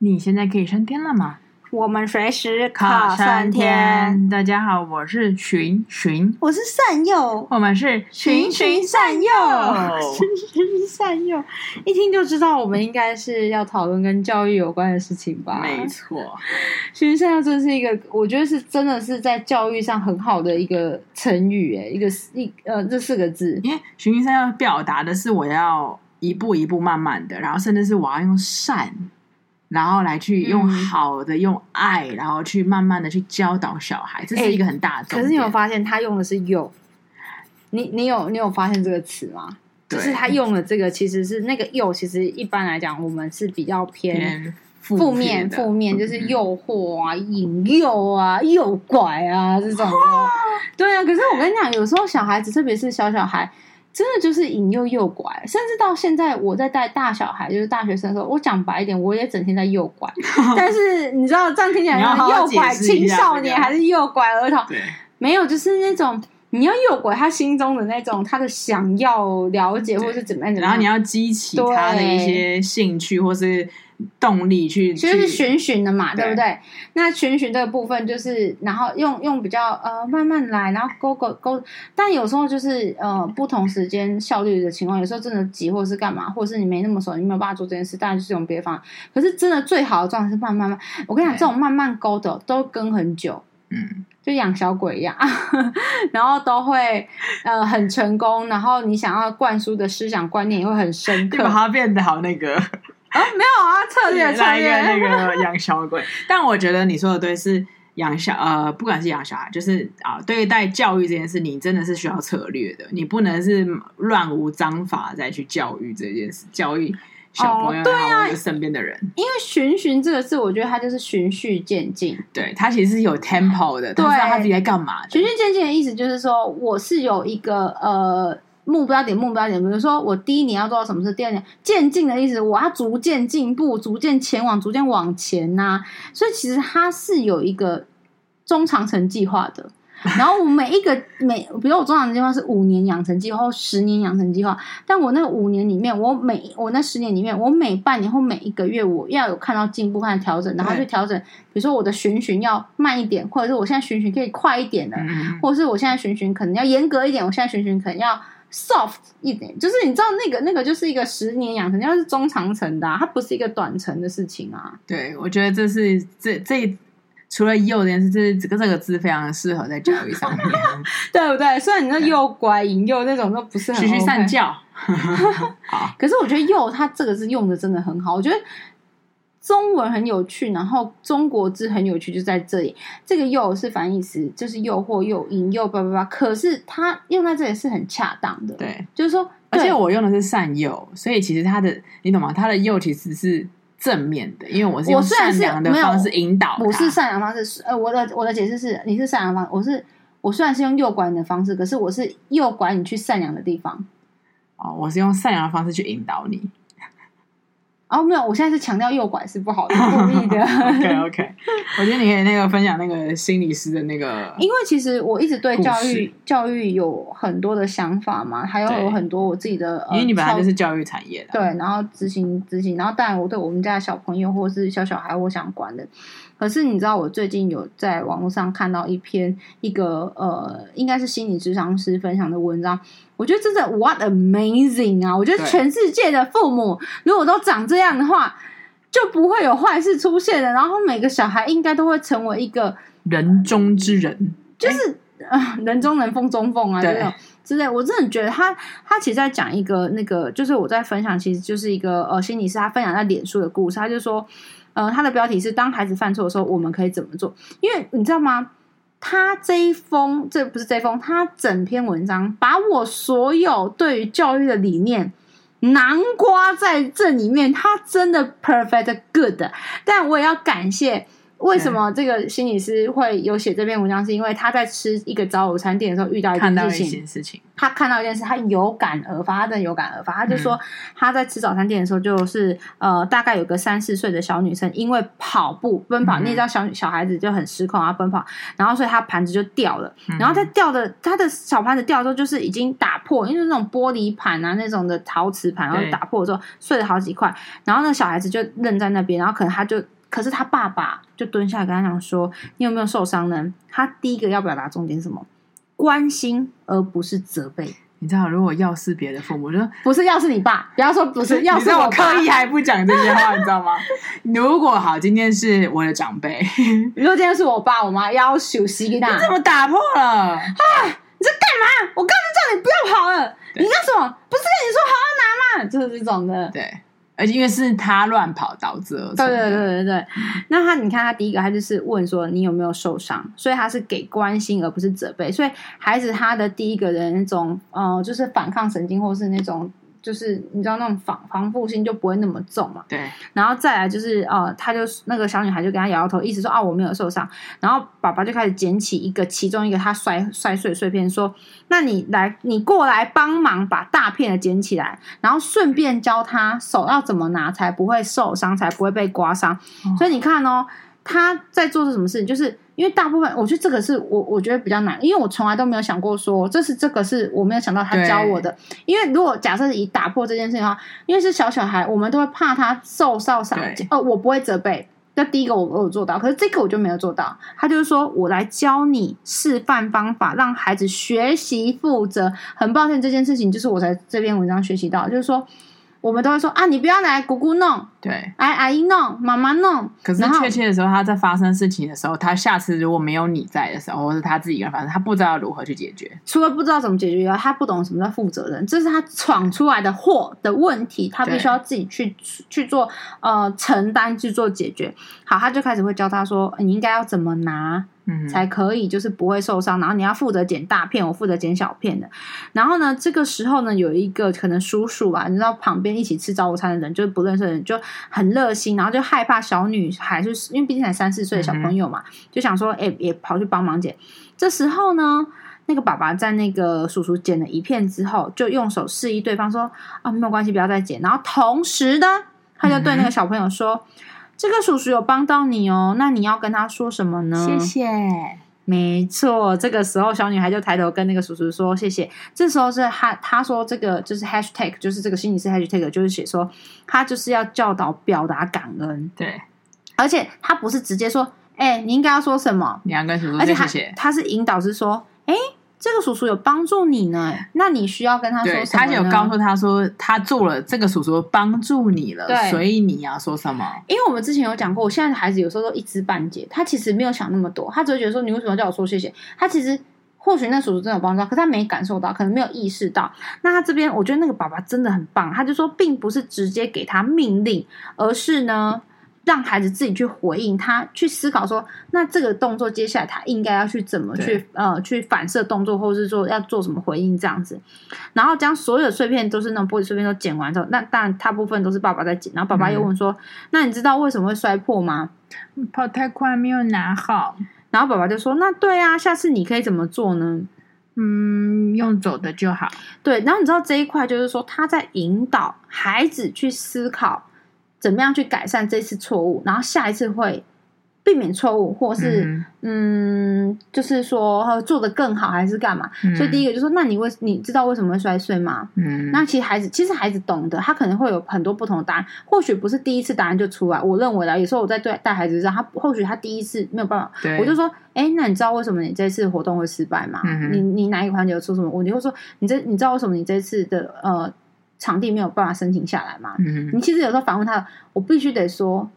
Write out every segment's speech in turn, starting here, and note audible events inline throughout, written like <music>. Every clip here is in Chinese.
你现在可以升天了吗？我们随时可升天。大家好，我是循循，我是善佑，我们是循循善诱，循循善诱。一听就知道，我们应该是要讨论跟教育有关的事情吧？没错，循循善诱这是一个，我觉得是真的是在教育上很好的一个成语，哎，一个一呃这四个字，因为循循善诱表达的是我要一步一步慢慢的，然后甚至是我要用善。然后来去用好的、嗯、用爱，然后去慢慢的去教导小孩，这是一个很大的。可是你有发现他用的是“诱”？你你有你有发现这个词吗？就是他用的这个其实是那个“诱”，其实一般来讲我们是比较偏负面，负面就是诱惑啊、引诱啊、诱拐啊这种的。对啊，可是我跟你讲，有时候小孩子，特别是小小孩。真的就是引诱诱拐，甚至到现在我在带大小孩，就是大学生的时候，我讲白一点，我也整天在诱拐。<laughs> 但是你知道这样听起来，诱拐青少年还是诱拐儿童？对，没有，就是那种你要诱拐他心中的那种他的想要了解，或是怎么样，然后你要激起他的一些兴趣，或是。动力去，其实是循循的嘛，对，对不对？那循循这个部分就是，然后用用比较呃慢慢来，然后勾勾勾。但有时候就是呃不同时间效率的情况，有时候真的急，或者是干嘛，或者是你没那么熟，你没有办法做这件事，当然就是用别的方法。可是真的最好的状态是慢慢慢。我跟你讲，这种慢慢勾的都跟很久，嗯，就养小鬼一样，<laughs> 然后都会呃很成功，然后你想要灌输的思想观念也会很深刻，把它变得好那个。啊，没有啊，<laughs> 策略策略。那个 <laughs> 养小鬼，但我觉得你说的对，是养小呃，不管是养小孩，就是啊，对待教育这件事，你真的是需要策略的，你不能是乱无章法再去教育这件事，教育小朋友，对啊，身边的人，因为循循这个字，我觉得它就是循序渐进，对，它其实是有 tempo 的，对，知道他自己在干嘛。循序渐进的意思就是说，我是有一个呃。目标点，目标点，比如说我第一年要做到什么事，第二年渐进的意思，我要逐渐进步，逐渐前往，逐渐往前呐、啊。所以其实它是有一个中长程计划的。<laughs> 然后我每一个每，比如我中长程计划是五年养成计划或十年养成计划，但我那五年里面，我每我那十年里面，我每半年或每一个月，我要有看到进步，看调整，然后去调整。比如说我的循循要慢一点，或者是我现在循循可以快一点的，嗯、或者是我现在循循可能要严格一点，我现在循循可能要。Soft 一点，就是你知道那个那个就是一个十年养成，要是中长程的、啊，它不是一个短程的事情啊。对，我觉得这是这这除了幼这件事，这这个这个字非常的适合在教育上面，<laughs> 对不对？虽然你说幼乖引诱那种都不是很循循善教，<laughs> 好，可是我觉得幼它这个字用的真的很好，我觉得。中文很有趣，然后中国字很有趣，就在这里。这个“诱”是反义词，就是诱惑、诱引、诱叭叭叭。可是它用在这里是很恰当的，对，就是说，而且我用的是善诱，所以其实它的，你懂吗？它的“诱”其实是正面的，因为我是用善良的方式引导。我是善良方式，呃，我的我的解释是，你是善良方，我是我虽然是用诱拐你的方式，可是我是诱拐你去善良的地方。哦，我是用善良的方式去引导你。哦，没有，我现在是强调右拐是不好的，故意的。<laughs> OK OK，我觉得你可以那个分享那个心理师的那个，因为其实我一直对教育教育有很多的想法嘛，还有有很多我自己的，因为你本来就是教育产业的，对，然后执行执行，然后当然我对我们家的小朋友或是小小孩我想管的。可是你知道，我最近有在网络上看到一篇一个呃，应该是心理智商师分享的文章，我觉得真的 what amazing 啊！我觉得全世界的父母如果都长这样的话，就不会有坏事出现了。然后每个小孩应该都会成为一个人中之人，就是啊、呃，人中人，凤中凤啊，这种之类。我真的觉得他他其实在讲一个那个，就是我在分享，其实就是一个呃心理师他分享在脸书的故事，他就说。呃，他的标题是“当孩子犯错的时候，我们可以怎么做？”因为你知道吗？他这一封，这不是这一封，他整篇文章把我所有对于教育的理念囊括在这里面，他真的 perfect good。但我也要感谢为什么这个心理师会有写这篇文章？是因为他在吃一个早午餐店的时候遇到一件事情。事情他看到一件事，他有感而发，他真的有感而发。他就说他在吃早餐店的时候，就是、嗯、呃，大概有个三四岁的小女生，因为跑步奔跑，嗯、你知道小小孩子就很失控啊，奔跑，然后所以他盘子就掉了。嗯、然后他掉的他的小盘子掉的时候，就是已经打破，因为那种玻璃盘啊，那种的陶瓷盘，然后打破的时候碎了好几块。然后那个小孩子就愣在那边，然后可能他就。可是他爸爸就蹲下来跟他讲说：“你有没有受伤呢？”他第一个要表达重点是什么？关心而不是责备。你知道，如果要是别的父母，就说不是，要是你爸，不要说不是，要是我刻意还不讲这些话，你知道吗？如果好，今天是我的长辈，如果今天是我爸我妈要休息，你怎么打破了？啊！你在干嘛？我刚才叫你不要跑了，你干什么？不是跟你说好好拿吗？就是这种的，对。而且因为是他乱跑导致而。对对对对对。那他，你看他第一个，他就是问说你有没有受伤，所以他是给关心而不是责备，所以孩子他的第一个人那种，呃，就是反抗神经或是那种。就是你知道那种防防护性就不会那么重嘛，对。然后再来就是呃，他就那个小女孩就跟他摇摇头，意思说啊我没有受伤。然后爸爸就开始捡起一个其中一个他摔摔碎碎片，说：“那你来，你过来帮忙把大片的捡起来，然后顺便教他手要怎么拿才不会受伤，才不会被刮伤。哦”所以你看哦，他在做的什么事情，就是。因为大部分，我觉得这个是我我觉得比较难，因为我从来都没有想过说，这是这个是我没有想到他教我的。因为如果假设是以打破这件事情的话，因为是小小孩，我们都会怕他受伤伤。哦，我不会责备。那第一个我我有做到，可是这个我就没有做到。他就是说我来教你示范方法，让孩子学习负责。很抱歉，这件事情就是我在这篇文章学习到，就是说。我们都会说啊，你不要来姑姑弄，对，哎，阿姨弄，妈妈弄。可是确切的时候，他在发生事情的时候，他下次如果没有你在的时候，或是他自己一个人发生，他不知道如何去解决。除了不知道怎么解决以外，他不懂什么叫负责任，这是他闯出来的祸的问题，他必须要自己去去做呃承担去做解决。好，他就开始会教他说，你应该要怎么拿。才可以，就是不会受伤。然后你要负责捡大片，我负责捡小片的。然后呢，这个时候呢，有一个可能叔叔吧，你知道旁边一起吃早午餐的人，就是不认识的人，就很热心，然后就害怕小女孩，就是因为毕竟才三四岁的小朋友嘛，就想说，哎，也跑去帮忙捡。这时候呢，那个爸爸在那个叔叔捡了一片之后，就用手示意对方说，啊，没有关系，不要再捡。然后同时呢，他就对那个小朋友说。这个叔叔有帮到你哦，那你要跟他说什么呢？谢谢。没错，这个时候小女孩就抬头跟那个叔叔说谢谢。这时候是他他说这个就是 hashtag，就是这个心理师 hashtag，就是写说他就是要教导表达感恩。对，而且他不是直接说，哎，你应该要说什么？你要跟叔叔说谢谢。而且他，他是引导是说，哎。这个叔叔有帮助你呢，那你需要跟他说什么？他有告诉他说，他做了这个叔叔帮助你了，所以你要说什么？因为我们之前有讲过，我现在的孩子有时候都一知半解，他其实没有想那么多，他只会觉得说，你为什么要叫我说谢谢？他其实或许那叔叔真的有帮助，可是他没感受到，可能没有意识到。那他这边，我觉得那个爸爸真的很棒，他就说，并不是直接给他命令，而是呢。让孩子自己去回应，他去思考说，那这个动作接下来他应该要去怎么去呃去反射动作，或者是说要做什么回应这样子。然后将所有碎片都是那种玻璃碎片都捡完之后，那当然大部分都是爸爸在捡。然后爸爸又问说：“嗯、那你知道为什么会摔破吗？”跑太快没有拿好。然后爸爸就说：“那对啊，下次你可以怎么做呢？嗯，用走的就好。”对。然后你知道这一块就是说他在引导孩子去思考。怎么样去改善这次错误，然后下一次会避免错误，或是嗯，嗯，就是说做的更好，还是干嘛？嗯、所以第一个就是说，那你为你知道为什么会摔碎吗？嗯，那其实孩子其实孩子懂得，他可能会有很多不同的答案，或许不是第一次答案就出来。我认为啦，有时候我在对带孩子上，他或许他第一次没有办法，我就说，哎，那你知道为什么你这次活动会失败吗？嗯、你你哪一个环节有出什么问题？或者说你这你知道为什么你这次的呃。场地没有办法申请下来嘛？嗯，你其实有时候反问他，我必须得说，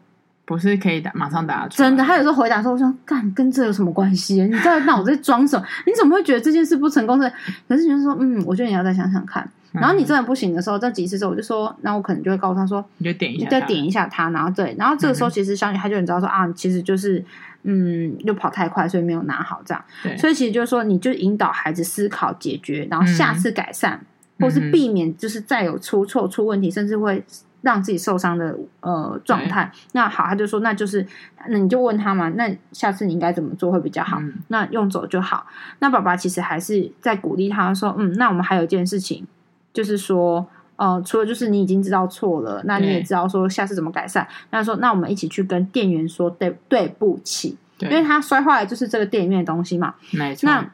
不是可以打马上打出。真的，他有时候回答说：“我想干，跟这有什么关系？你在那我在装什么？<laughs> 你怎么会觉得这件事不成功？是？可是你就说，嗯，我觉得你要再想想看。然后你真的不行的时候，这几次之后，我就说，那我可能就会告诉他说，你就点一下，你再点一下他。然后对，然后这个时候其实小女孩就很知道说啊，其实就是嗯，又跑太快，所以没有拿好这样。对，所以其实就是说，你就引导孩子思考解决，然后下次改善。或是避免，就是再有出错、出问题，甚至会让自己受伤的呃状态。那好，他就说那就是，那你就问他嘛，那下次你应该怎么做会比较好？嗯、那用走就好。那爸爸其实还是在鼓励他说，嗯，那我们还有一件事情，就是说。呃，除了就是你已经知道错了，那你也知道说下次怎么改善。那说，那我们一起去跟店员说对对不起，因为他摔坏的就是这个店里面的东西嘛。没错。那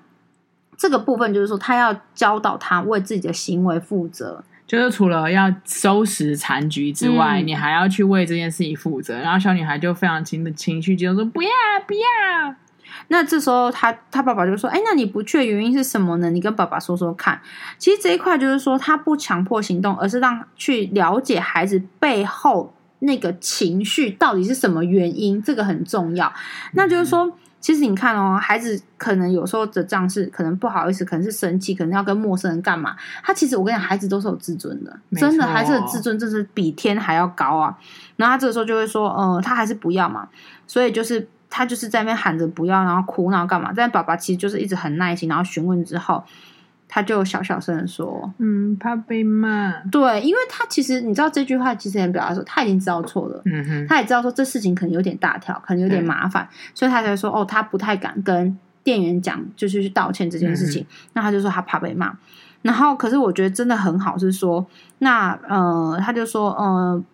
这个部分就是说，他要教导他为自己的行为负责，就是除了要收拾残局之外，嗯、你还要去为这件事情负责。然后小女孩就非常情的情绪激动说：“不要，不要。”那这时候他，他他爸爸就说：“哎，那你不去的原因是什么呢？你跟爸爸说说看。”其实这一块就是说，他不强迫行动，而是让去了解孩子背后那个情绪到底是什么原因，这个很重要。那就是说，其实你看哦，孩子可能有时候的这样是可能不好意思，可能是生气，可能要跟陌生人干嘛。他其实我跟你讲，孩子都是有自尊的，真的，孩子的自尊真是比天还要高啊。然后他这个时候就会说：“呃，他还是不要嘛。”所以就是。他就是在那边喊着不要，然后哭闹干嘛？但爸爸其实就是一直很耐心，然后询问之后，他就小小声的说：“嗯，怕被骂。”对，因为他其实你知道这句话其实也表达说他已经知道错了，嗯哼，他也知道说这事情可能有点大条，可能有点麻烦，所以他才说哦，他不太敢跟店员讲，就是去道歉这件事情。嗯、那他就说他怕被骂，然后可是我觉得真的很好，是说那呃，他就说呃。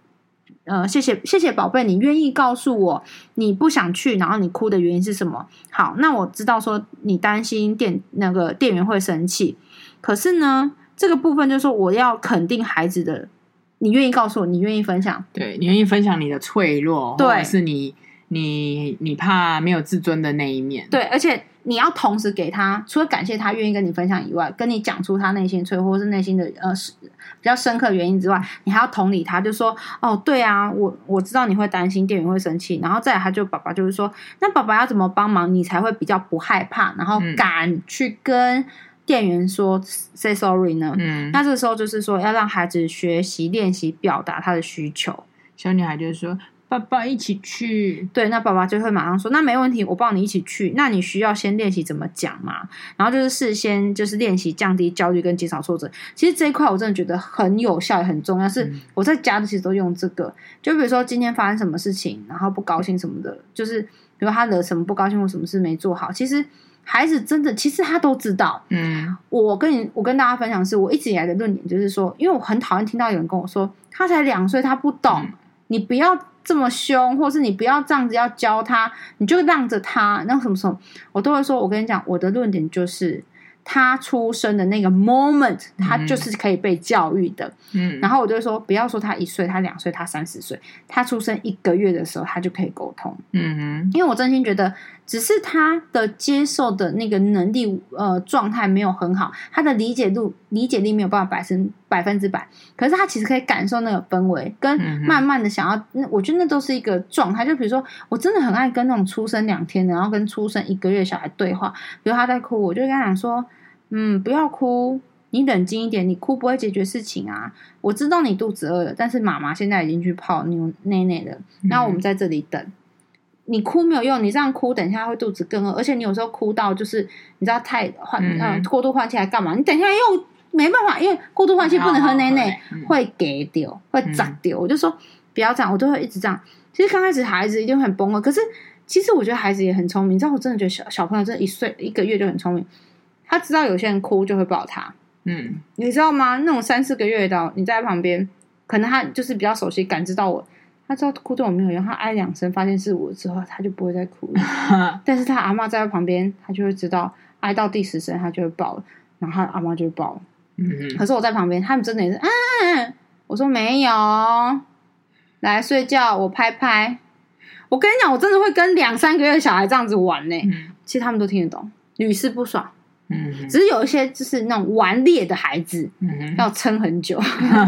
呃，谢谢谢谢宝贝，你愿意告诉我你不想去，然后你哭的原因是什么？好，那我知道说你担心店那个店员会生气，可是呢，这个部分就是说我要肯定孩子的，你愿意告诉我，你愿意分享，对，你愿意分享你的脆弱，对，或者是你你你怕没有自尊的那一面，对，而且。你要同时给他，除了感谢他愿意跟你分享以外，跟你讲出他内心脆弱或是内心的呃比较深刻的原因之外，你还要同理他，就说哦，对啊，我我知道你会担心店员会生气，然后再来他就爸爸就是说，那爸爸要怎么帮忙你才会比较不害怕，然后敢去跟店员说 say sorry 呢？嗯，那这个时候就是说要让孩子学习练习表达他的需求。小女孩就是说。爸爸一起去，对，那爸爸就会马上说，那没问题，我抱你一起去。那你需要先练习怎么讲嘛？然后就是事先就是练习降低焦虑跟减少挫折。其实这一块我真的觉得很有效也很重要。是我在家的其实都用这个。就比如说今天发生什么事情，然后不高兴什么的，就是比如他惹什么不高兴或什么事没做好，其实孩子真的其实他都知道。嗯，我跟你我跟大家分享的是，我一直以来的论点就是说，因为我很讨厌听到有人跟我说他才两岁，他不懂，嗯、你不要。这么凶，或是你不要这样子要教他，你就让着他。那什么时候，我都会说，我跟你讲，我的论点就是。他出生的那个 moment，他就是可以被教育的。嗯，然后我就说，不要说他一岁，他两岁，他三十岁，他出生一个月的时候，他就可以沟通。嗯哼，因为我真心觉得，只是他的接受的那个能力，呃，状态没有很好，他的理解度、理解力没有办法百分百分之百。可是他其实可以感受那个氛围，跟慢慢的想要，那我觉得那都是一个状态。就比如说，我真的很爱跟那种出生两天的，然后跟出生一个月小孩对话，比如他在哭，我就跟他讲说。嗯，不要哭，你冷静一点。你哭不会解决事情啊。我知道你肚子饿了，但是妈妈现在已经去泡牛奶奶了。那我们在这里等。嗯、你哭没有用，你这样哭，等一下会肚子更饿。而且你有时候哭到就是你知道太换嗯、呃、过度换气来干嘛？你等一下又没办法，因为过度换气不能喝奶奶，会给丢，会长丢。我就说不要这样，我都会一直这样。其实刚开始孩子一定很崩溃，可是其实我觉得孩子也很聪明。你知道，我真的觉得小小朋友真的一岁一个月就很聪明。他知道有些人哭就会抱他，嗯，你知道吗？那种三四个月的，你在旁边，可能他就是比较熟悉，感知到我，他知道哭对我没有用，他哀两声，发现是我之后，他就不会再哭了。<laughs> 但是他阿妈在他旁边，他就会知道，哀到第十声，他就会爆了，然后他阿妈就会爆。嗯嗯。可是我在旁边，他们真的也是，嗯，我说没有，来睡觉，我拍拍。我跟你讲，我真的会跟两三个月的小孩这样子玩呢。嗯。其实他们都听得懂，屡试不爽。嗯，只是有一些就是那种顽劣的孩子，嗯，要撑很久。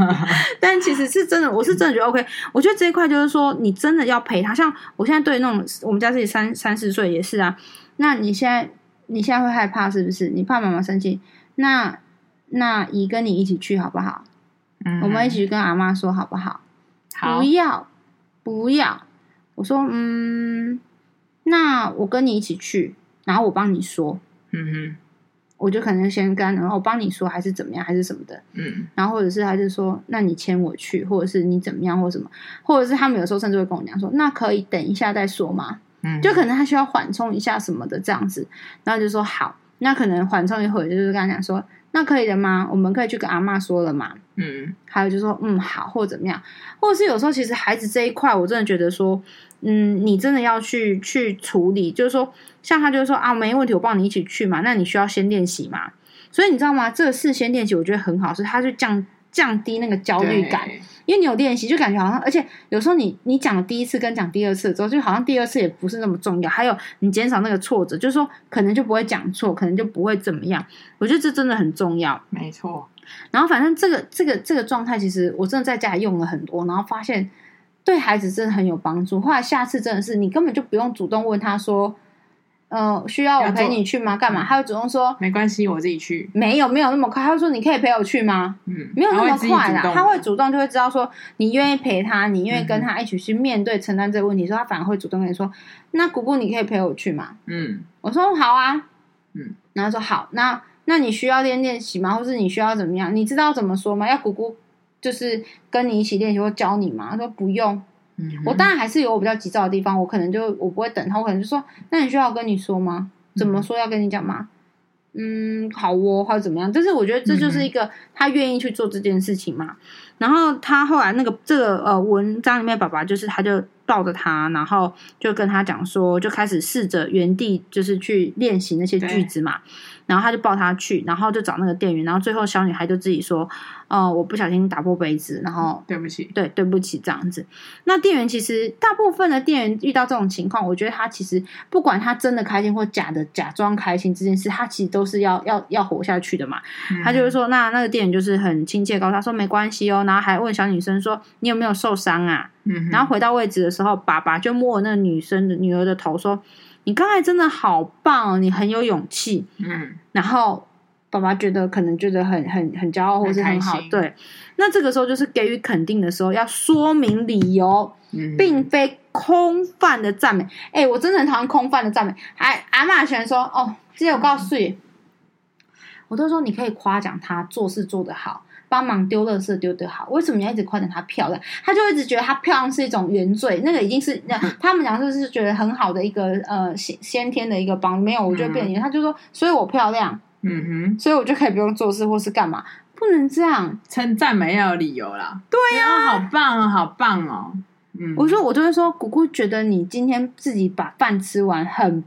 <laughs> 但其实是真的，我是真的觉得 OK。我觉得这一块就是说，你真的要陪他。像我现在对那种我们家自己三三四岁也是啊。那你现在你现在会害怕是不是？你怕妈妈生气？那那姨跟你一起去好不好？嗯，我们一起去跟阿妈说好不好？好，不要不要。我说嗯，那我跟你一起去，然后我帮你说。嗯哼。我就可能先跟，然后我帮你说，还是怎么样，还是什么的，嗯，然后或者是他就说，那你牵我去，或者是你怎么样，或什么，或者是他们有时候甚至会跟我讲说，那可以等一下再说嘛，嗯，就可能他需要缓冲一下什么的这样子，然后就说好，那可能缓冲一会儿，就是跟他讲说，那可以的吗？我们可以去跟阿妈说了嘛，嗯，还有就说嗯好，或怎么样，或者是有时候其实孩子这一块，我真的觉得说，嗯，你真的要去去处理，就是说，像他就是说啊，没问题，我帮你一起去嘛，那你需要先练习嘛。所以你知道吗？这个事先练习，我觉得很好，是它就降降低那个焦虑感，因为你有练习，就感觉好像，而且有时候你你讲第一次跟讲第二次之后，就好像第二次也不是那么重要。还有你减少那个挫折，就是说可能就不会讲错，可能就不会怎么样。我觉得这真的很重要，没错。然后反正这个这个这个状态，其实我真的在家里用了很多，然后发现对孩子真的很有帮助。后来下次真的是你根本就不用主动问他说。呃，需要我陪你去吗？干嘛？他会主动说没关系，我自己去。没有，没有那么快。他会说你可以陪我去吗？嗯，没有那么快啦。他会，主动就会知道说你愿意陪他，你愿意跟他一起去面对承担这个问题，所以他反而会主动跟你说：“那姑姑，你可以陪我去吗？”嗯，我说好啊。嗯，然后说好，那那你需要练练习吗？或是你需要怎么样？你知道怎么说吗？要姑姑就是跟你一起练习或教你嘛？他说不用。嗯，我当然还是有我比较急躁的地方，我可能就我不会等他，我可能就说：“那你需要我跟你说吗？”怎么说要跟你讲吗？嗯，好哦，或者怎么样？但是我觉得这就是一个他愿意去做这件事情嘛。然后他后来那个这个呃文章里面，爸爸就是他就抱着他，然后就跟他讲说，就开始试着原地就是去练习那些句子嘛。然后他就抱他去，然后就找那个店员，然后最后小女孩就自己说：“哦，我不小心打破杯子，然后对不起，对，对不起，这样子。”那店员其实大部分的店员遇到这种情况，我觉得他其实不管他真的开心或假的假装开心这件事，他其实都是要 <laughs> 要要活下去的嘛。嗯、他就是说，那那个店员就是很亲切，告诉他说没关系哦，然后还问小女生说：“你有没有受伤啊？”嗯，然后回到位置的时候，爸爸就摸那个女生的女儿的头说。你刚才真的好棒，你很有勇气。嗯，然后爸爸觉得可能觉得很很很骄傲，或是很好。对，那这个时候就是给予肯定的时候，要说明理由，嗯、并非空泛的赞美。哎、欸，我真的很讨厌空泛的赞美。还阿玛喜欢说哦，直接我告诉你，我都说你可以夸奖他做事做得好。帮忙丢垃圾丢得好，为什么你要一直夸奖她漂亮？他就一直觉得她漂亮是一种原罪，那个已经是那 <laughs> 他们讲就是觉得很好的一个呃先先天的一个帮，没有，我就变成他就说，所以我漂亮，嗯哼，所以我就可以不用做事或是干嘛，不能这样。称赞没有理由啦。对呀、啊，好棒哦，好棒哦，嗯，我说我就会说，姑姑觉得你今天自己把饭吃完很。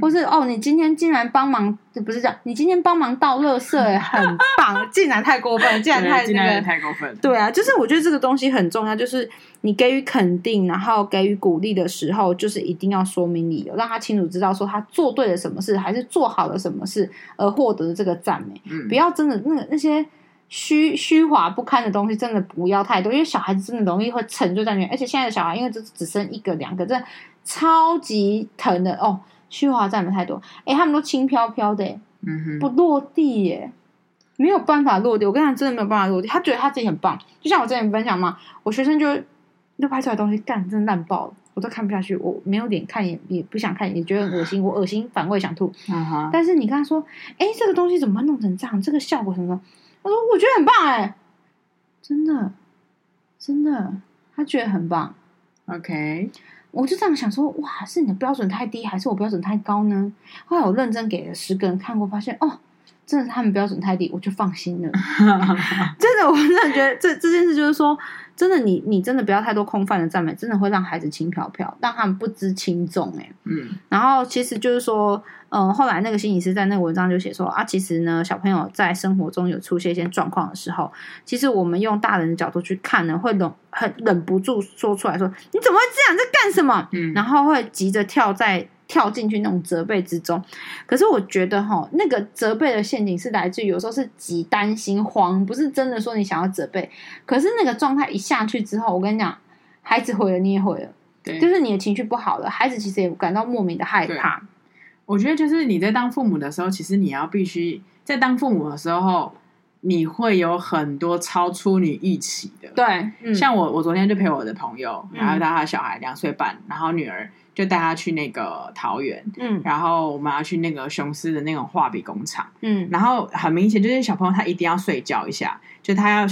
或是哦，你今天竟然帮忙，不是这样，你今天帮忙倒垃圾，哎，很棒，竟然太过分，竟然太那个太过分。对啊，就是我觉得这个东西很重要，就是你给予肯定，然后给予鼓励的时候，就是一定要说明理由，让他清楚知道说他做对了什么事，还是做好了什么事而获得的这个赞美。嗯，不要真的那个那些虚虚华不堪的东西，真的不要太多，因为小孩子真的容易会沉醉在里面，而且现在的小孩因为只只生一个两个，真的超级疼的哦。虚华占的太多，哎，他们都轻飘飘的，嗯哼，不落地耶，没有办法落地。我跟他真的没有办法落地。他觉得他自己很棒，就像我之前分享嘛，我学生就就拍出来的东西干真的烂爆了，我都看不下去，我没有脸看也也不想看，也觉得很恶心，我恶心反胃想吐。嗯哼，但是你跟他说，哎，这个东西怎么会弄成这样？这个效果什么？他说我觉得很棒，哎，真的真的，他觉得很棒。OK。我就这样想说，哇，是你的标准太低，还是我标准太高呢？后来我认真给了十个人看过，发现哦，真的是他们标准太低，我就放心了。<laughs> 真的，我真的觉得这这件事就是说，真的你，你你真的不要太多空泛的赞美，真的会让孩子轻飘飘，让他们不知轻重。哎，嗯。然后其实就是说，嗯、呃，后来那个心理师在那个文章就写说啊，其实呢，小朋友在生活中有出现一些状况的时候，其实我们用大人的角度去看呢，会忍很忍不住说出来说，你怎么会这样？在干什么？嗯。然后会急着跳在。跳进去那种责备之中，可是我觉得哈，那个责备的陷阱是来自于有时候是急、担心、慌，不是真的说你想要责备。可是那个状态一下去之后，我跟你讲，孩子毁了，你也毁了。对，就是你的情绪不好了，孩子其实也感到莫名的害怕。我觉得就是你在当父母的时候，其实你要必须在当父母的时候，你会有很多超出你预期的。对，嗯、像我，我昨天就陪我的朋友，然后带他的小孩两岁半，嗯、然后女儿就带他去那个桃园，嗯，然后我们要去那个雄狮的那种画笔工厂，嗯，然后很明显就是小朋友他一定要睡觉一下，就他要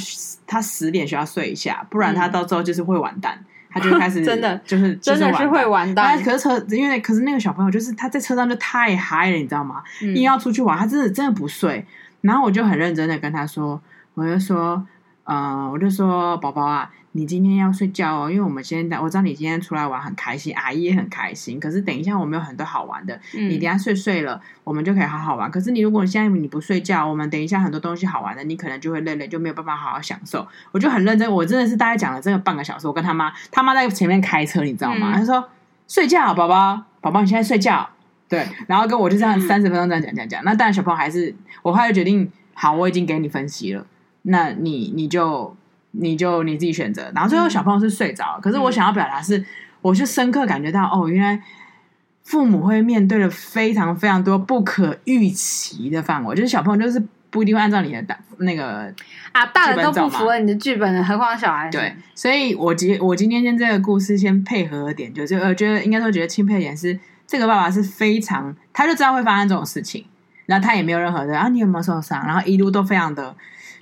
他十点需要睡一下，不然他到时候就是会完蛋。嗯他就开始 <laughs> 真的。就是真的是会完蛋，可是车因为可是那个小朋友就是他在车上就太嗨了，你知道吗？硬、嗯、要出去玩，他真的真的不睡。然后我就很认真的跟他说，我就说，嗯、呃，我就说宝宝啊。你今天要睡觉哦，因为我们现在我知道你今天出来玩很开心，阿姨也很开心。可是等一下我们有很多好玩的，嗯、你等一下睡睡了，我们就可以好好玩。可是你如果现在你不睡觉，我们等一下很多东西好玩的，你可能就会累累，就没有办法好好享受。我就很认真，我真的是大概讲了这个半个小时。我跟他妈，他妈在前面开车，你知道吗？他、嗯、说睡觉，宝宝，宝宝你现在睡觉，对。然后跟我就这样三十分钟这样讲讲讲。那当然小朋友还是，我后来就决定，好，我已经给你分析了，那你你就。你就你自己选择，然后最后小朋友是睡着，嗯、可是我想要表达是，我就深刻感觉到哦，原来父母会面对了非常非常多不可预期的范围，就是小朋友就是不一定会按照你的大那个啊，大人都不符合你的剧本的，何况小孩。对，所以我今我今天先这个故事先配合一点，就是我觉得应该说觉得钦佩点是，这个爸爸是非常，他就知道会发生这种事情，然后他也没有任何的啊，你有没有受伤？然后一路都非常的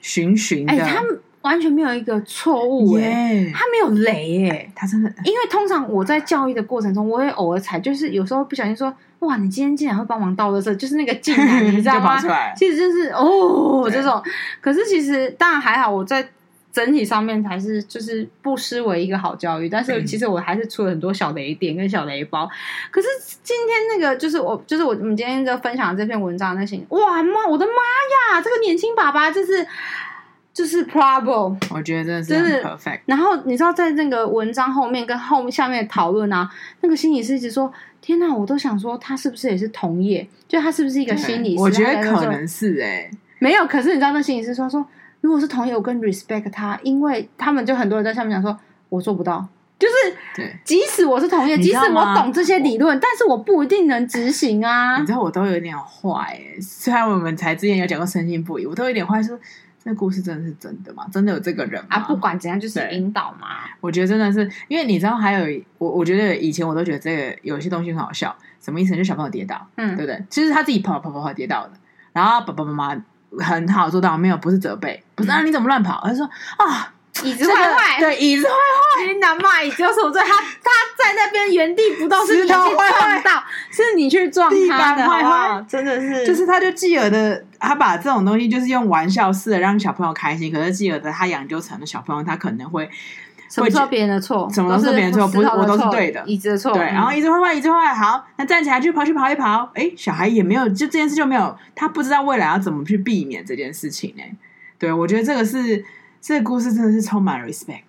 循循的。欸完全没有一个错误哎，他没有雷哎，他真的。因为通常我在教育的过程中，我也偶尔踩，就是有时候不小心说，哇，你今天竟然会帮忙倒垃圾，就是那个进来，<laughs> 你知道吗？其实就是哦这种。可是其实当然还好，我在整体上面还是就是不失为一个好教育。但是其实我还是出了很多小雷点跟小雷包。可是今天那个就是我就是我们今天就分享这篇文章那些，哇妈，我的妈呀，这个年轻爸爸就是。就是 problem，我觉得真的是 perfect。然后你知道，在那个文章后面跟后面下面的讨论啊，那个心理师一直说：“天哪，我都想说他是不是也是同业？就他是不是一个心理师？”我觉得可能是哎、欸，没有。可是你知道，那心理师说说，如果是同业，我更 respect 他，因为他们就很多人在下面讲说，我做不到。就是，即使我是同业，即使我懂这些理论，但是我不一定能执行啊。你知道，我都有点坏。虽然我们才之前有讲过深信不疑，我都有点坏说。那故事真的是真的吗？真的有这个人吗？啊，不管怎样，就是引导嘛。我觉得真的是，因为你知道，还有我，我觉得以前我都觉得这个有些东西很好笑。什么意思？就小朋友跌倒，嗯，对不对？其实他自己跑跑跑跑跌倒的，然后爸爸妈妈很好做到没有，不是责备，不是啊，你怎么乱跑？他说啊。椅子坏坏，对，椅子坏坏。你哪骂椅子有什么罪？他他在那边原地不动，是你去撞到，是你去撞他的，坏坏，真的是。就是他就继而的，他把这种东西就是用玩笑式的让小朋友开心，可是继而的他养就成了小朋友，他可能会什么是别人的错，什么都是别人的错，不是我都是对的，椅子的错。对，然后椅子坏坏，椅子坏坏，好，那站起来去跑去跑一跑，哎，小孩也没有，就这件事就没有，他不知道未来要怎么去避免这件事情呢？对，我觉得这个是。这个故事真的是充满 respect，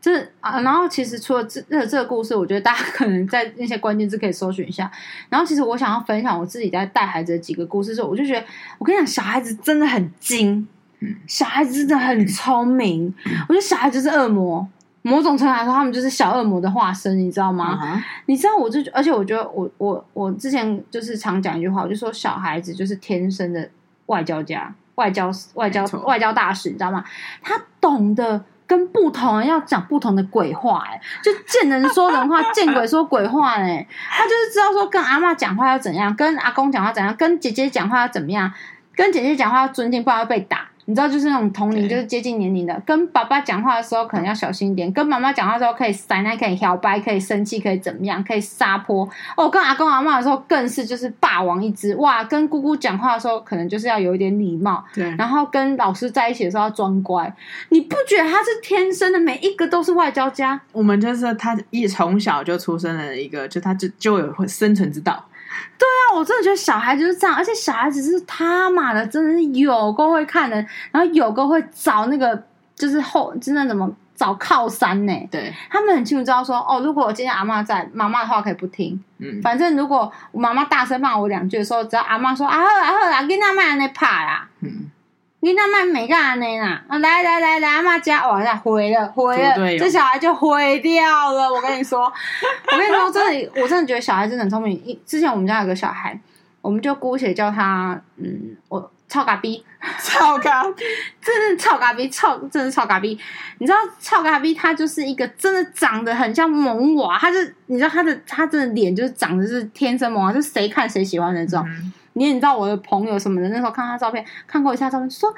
这啊，然后其实除了这这这个故事，我觉得大家可能在那些关键字可以搜寻一下。然后其实我想要分享我自己在带孩子的几个故事的时候，我就觉得我跟你讲，小孩子真的很精，嗯，小孩子真的很聪明。嗯，我觉得小孩子是恶魔，某种程度来说，他们就是小恶魔的化身，你知道吗？嗯，你知道，我就而且我觉得我我我之前就是常讲一句话，我就说小孩子就是天生的外交家。外交外交外交大使，你知道吗？他懂得跟不同人要讲不同的鬼话，哎，就见人说人话，见鬼说鬼话，哎，他就是知道说跟阿嬷讲话要怎样，跟阿公讲话怎样，跟姐姐讲话要怎么样，跟姐姐讲话要尊敬，不然会被打。你知道，就是那种同龄，就是接近年龄的，跟爸爸讲话的时候可能要小心一点，跟妈妈讲话的时候可以塞奶，可以摇摆，可以生气，可以怎么样，可以撒泼。哦，跟阿公阿妈的时候更是就是霸王一只哇！跟姑姑讲话的时候，可能就是要有一点礼貌。对，然后跟老师在一起的时候要装乖。你不觉得他是天生的？每一个都是外交家。我们就是他一从小就出生了一个，就他就就有生存之道。对啊，我真的觉得小孩就是这样，而且小孩子是他妈的，真的是有够会看人，然后有够会找那个就是后，真的怎么找靠山呢？对，他们很清楚知道说，哦，如果我今天阿妈在，妈妈的话可以不听，嗯，反正如果我妈妈大声骂我两句的时候，只要阿妈说啊好啊好啦，跟阿妈那怕啦，嗯。你那卖没干呢啦？啊，来来来来，阿妈家哇，那毁了毁了，这小孩就毁掉了。我跟你说，我跟你说，真的，我真的觉得小孩真的很聪明。一之前我们家有个小孩，我们就姑且叫他，嗯，我臭嘎逼，臭嘎，<laughs> 真的臭嘎逼，臭，真的臭嘎逼。你知道臭嘎逼，他就是一个真的长得很像萌娃，他是你知道他的他真的脸就是长得是天生萌娃，就是谁看谁喜欢的那种。嗯、你也知道我的朋友什么的，那时候看他照片，看过一下照片，就说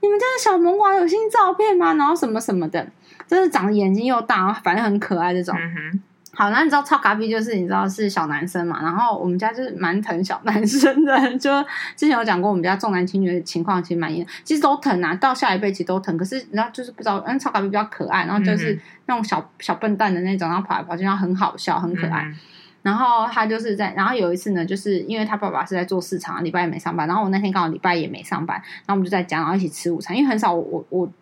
你们家的小萌娃有新照片吗？然后什么什么的，就是长得眼睛又大，反正很可爱这种。嗯好，那你知道超咖逼就是你知道是小男生嘛？然后我们家就是蛮疼小男生的，就之前有讲过，我们家重男轻女的情况其实蛮严，其实都疼啊，到下一辈其实都疼。可是你知道就是不知道，嗯，超咖逼比较可爱，然后就是那种小小笨蛋的那种，然后跑来跑去，然后很好笑，很可爱。嗯、然后他就是在，然后有一次呢，就是因为他爸爸是在做市场，礼拜也没上班，然后我那天刚好礼拜也没上班，然后我们就在家，然后一起吃午餐，因为很少我我我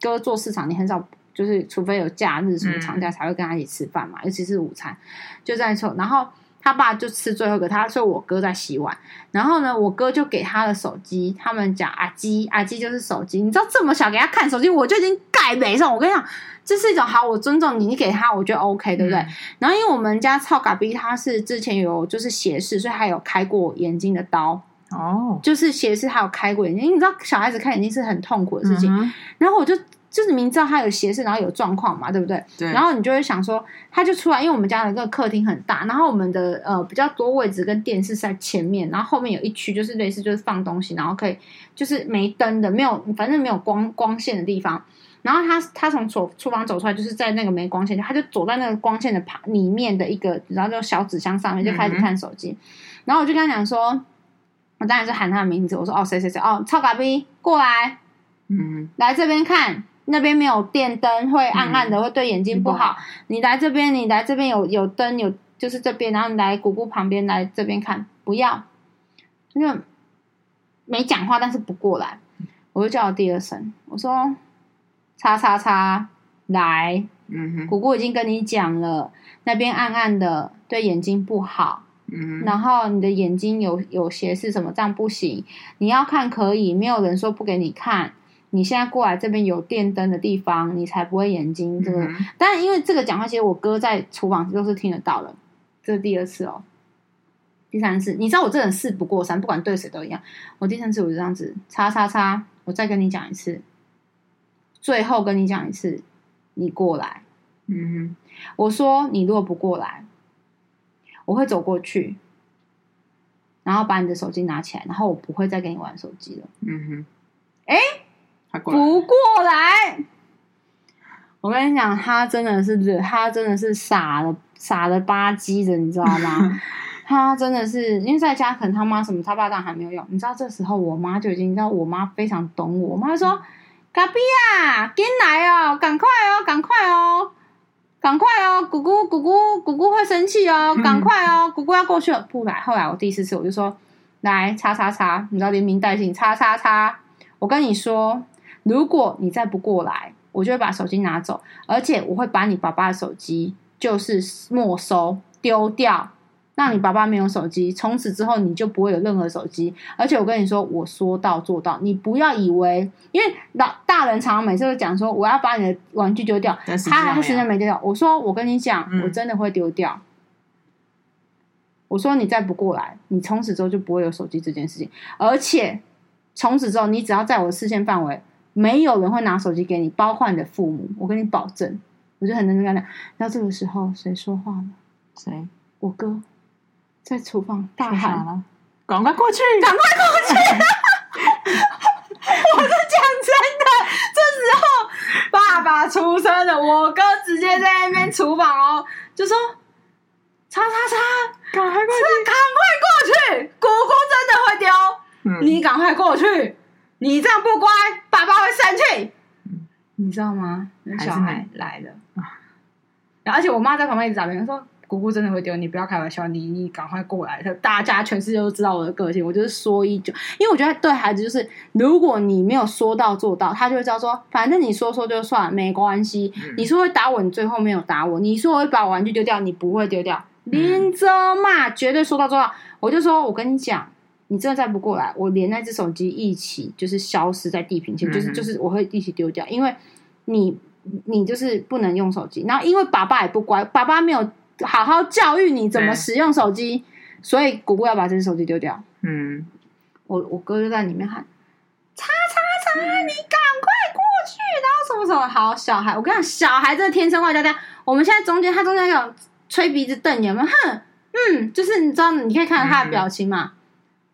哥做市场，你很少。就是除非有假日什么长假才会跟他一起吃饭嘛，嗯、尤其是午餐，就在说。然后他爸就吃最后一个，他说我哥在洗碗。然后呢，我哥就给他的手机，他们讲阿基，阿基就是手机。你知道这么小给他看手机，我就已经盖没上。我跟你讲，这是一种好，我尊重你，你给他我觉得 OK，对不对？嗯、然后因为我们家臭嘎逼他是之前有就是斜视，所以他有开过眼睛的刀哦，就是斜视还有开过眼睛。你知道小孩子看眼睛是很痛苦的事情，嗯、然后我就。就是明知道他有斜视，然后有状况嘛，对不对？对。然后你就会想说，他就出来，因为我们家的那个客厅很大，然后我们的呃比较多位置跟电视在前面，然后后面有一区就是类似就是放东西，然后可以就是没灯的，没有反正没有光光线的地方。然后他他从厨厨房走出来，就是在那个没光线，他就走在那个光线的旁里面的一个，然后就小纸箱上面就开始看手机。嗯、然后我就跟他讲说，我当然是喊他的名字，我说哦谁谁谁哦超嘎逼过来，嗯，来这边看。那边没有电灯，会暗暗的，嗯、会对眼睛不好。你来这边，你来这边有有灯，有就是这边，然后你来姑姑旁边来这边看，不要，因为没讲话，但是不过来，我就叫了第二声，我说叉叉叉来，嗯哼，姑姑已经跟你讲了，那边暗暗的，对眼睛不好，嗯哼，然后你的眼睛有有斜视什么，这样不行，你要看可以，没有人说不给你看。你现在过来这边有电灯的地方，你才不会眼睛这个。嗯、但因为这个讲话，其实我哥在厨房都是听得到的。这是第二次哦，第三次，你知道我这人事不过三，不管对谁都一样。我第三次我就这样子，叉叉叉，我再跟你讲一次，最后跟你讲一次，你过来。嗯哼，我说你如果不过来，我会走过去，然后把你的手机拿起来，然后我不会再跟你玩手机了。嗯哼，哎。过不过来，我跟你讲，他真的是，他真的是傻了，傻了吧唧的，你知道吗？<laughs> 他真的是，因为在家可能他妈什么他爸当还没有用，你知道这时候我妈就已经，你知道我妈非常懂我，我妈说：“咖逼啊，进来哦，赶快哦，赶快哦，赶快哦，姑姑姑姑姑姑会生气哦，赶快哦，姑姑要过去了，不来。”后来我第四次我就说：“来，叉叉叉，你知道连名带姓，叉叉叉，我跟你说。”如果你再不过来，我就会把手机拿走，而且我会把你爸爸的手机就是没收丢掉，让你爸爸没有手机。从此之后，你就不会有任何手机。而且我跟你说，我说到做到，你不要以为，因为老大人常常每次都讲说我要把你的玩具丢掉，他还现在没丢掉。我说我跟你讲，嗯、我真的会丢掉。我说你再不过来，你从此之后就不会有手机这件事情。而且从此之后，你只要在我的视线范围。没有人会拿手机给你，包括你的父母。我跟你保证，我就很认真跟他讲。然后这个时候谁说话了？谁？我哥在厨房大喊了：“赶快过去，赶快过去！” <laughs> 我是讲真的。这时候爸爸出生了，我哥直接在那边厨房哦，就说：“叉叉叉，赶快过去，赶快过去！姑姑真的会丢，嗯、你赶快过去。”你这样不乖，爸爸会生气。你知道吗？那小孩来了啊！然后而且我妈在旁边一直找别人说：“姑姑真的会丢，你不要开玩笑，你你赶快过来。”大家全世界都知道我的个性，我就是说一就，因为我觉得对孩子就是，如果你没有说到做到，他就会知道说，反正你说说就算了，没关系。嗯、你说会打我，你最后没有打我；你说我会把我玩具丢掉，你不会丢掉。林着嘛，绝对说到做到。我就说，我跟你讲。你真的再不过来，我连那只手机一起就是消失在地平线，嗯、就是就是我会一起丢掉，因为你你就是不能用手机，然后因为爸爸也不乖，爸爸没有好好教育你怎么使用手机，所以姑姑要把这只手机丢掉。嗯，我我哥就在里面喊，叉叉叉，你赶快过去，然后什么什么，好小孩，我跟你讲，小孩真的天生外交家。我们现在中间，他中间有吹鼻子瞪眼吗？哼，嗯，就是你知道，你可以看到他的表情嘛？嗯、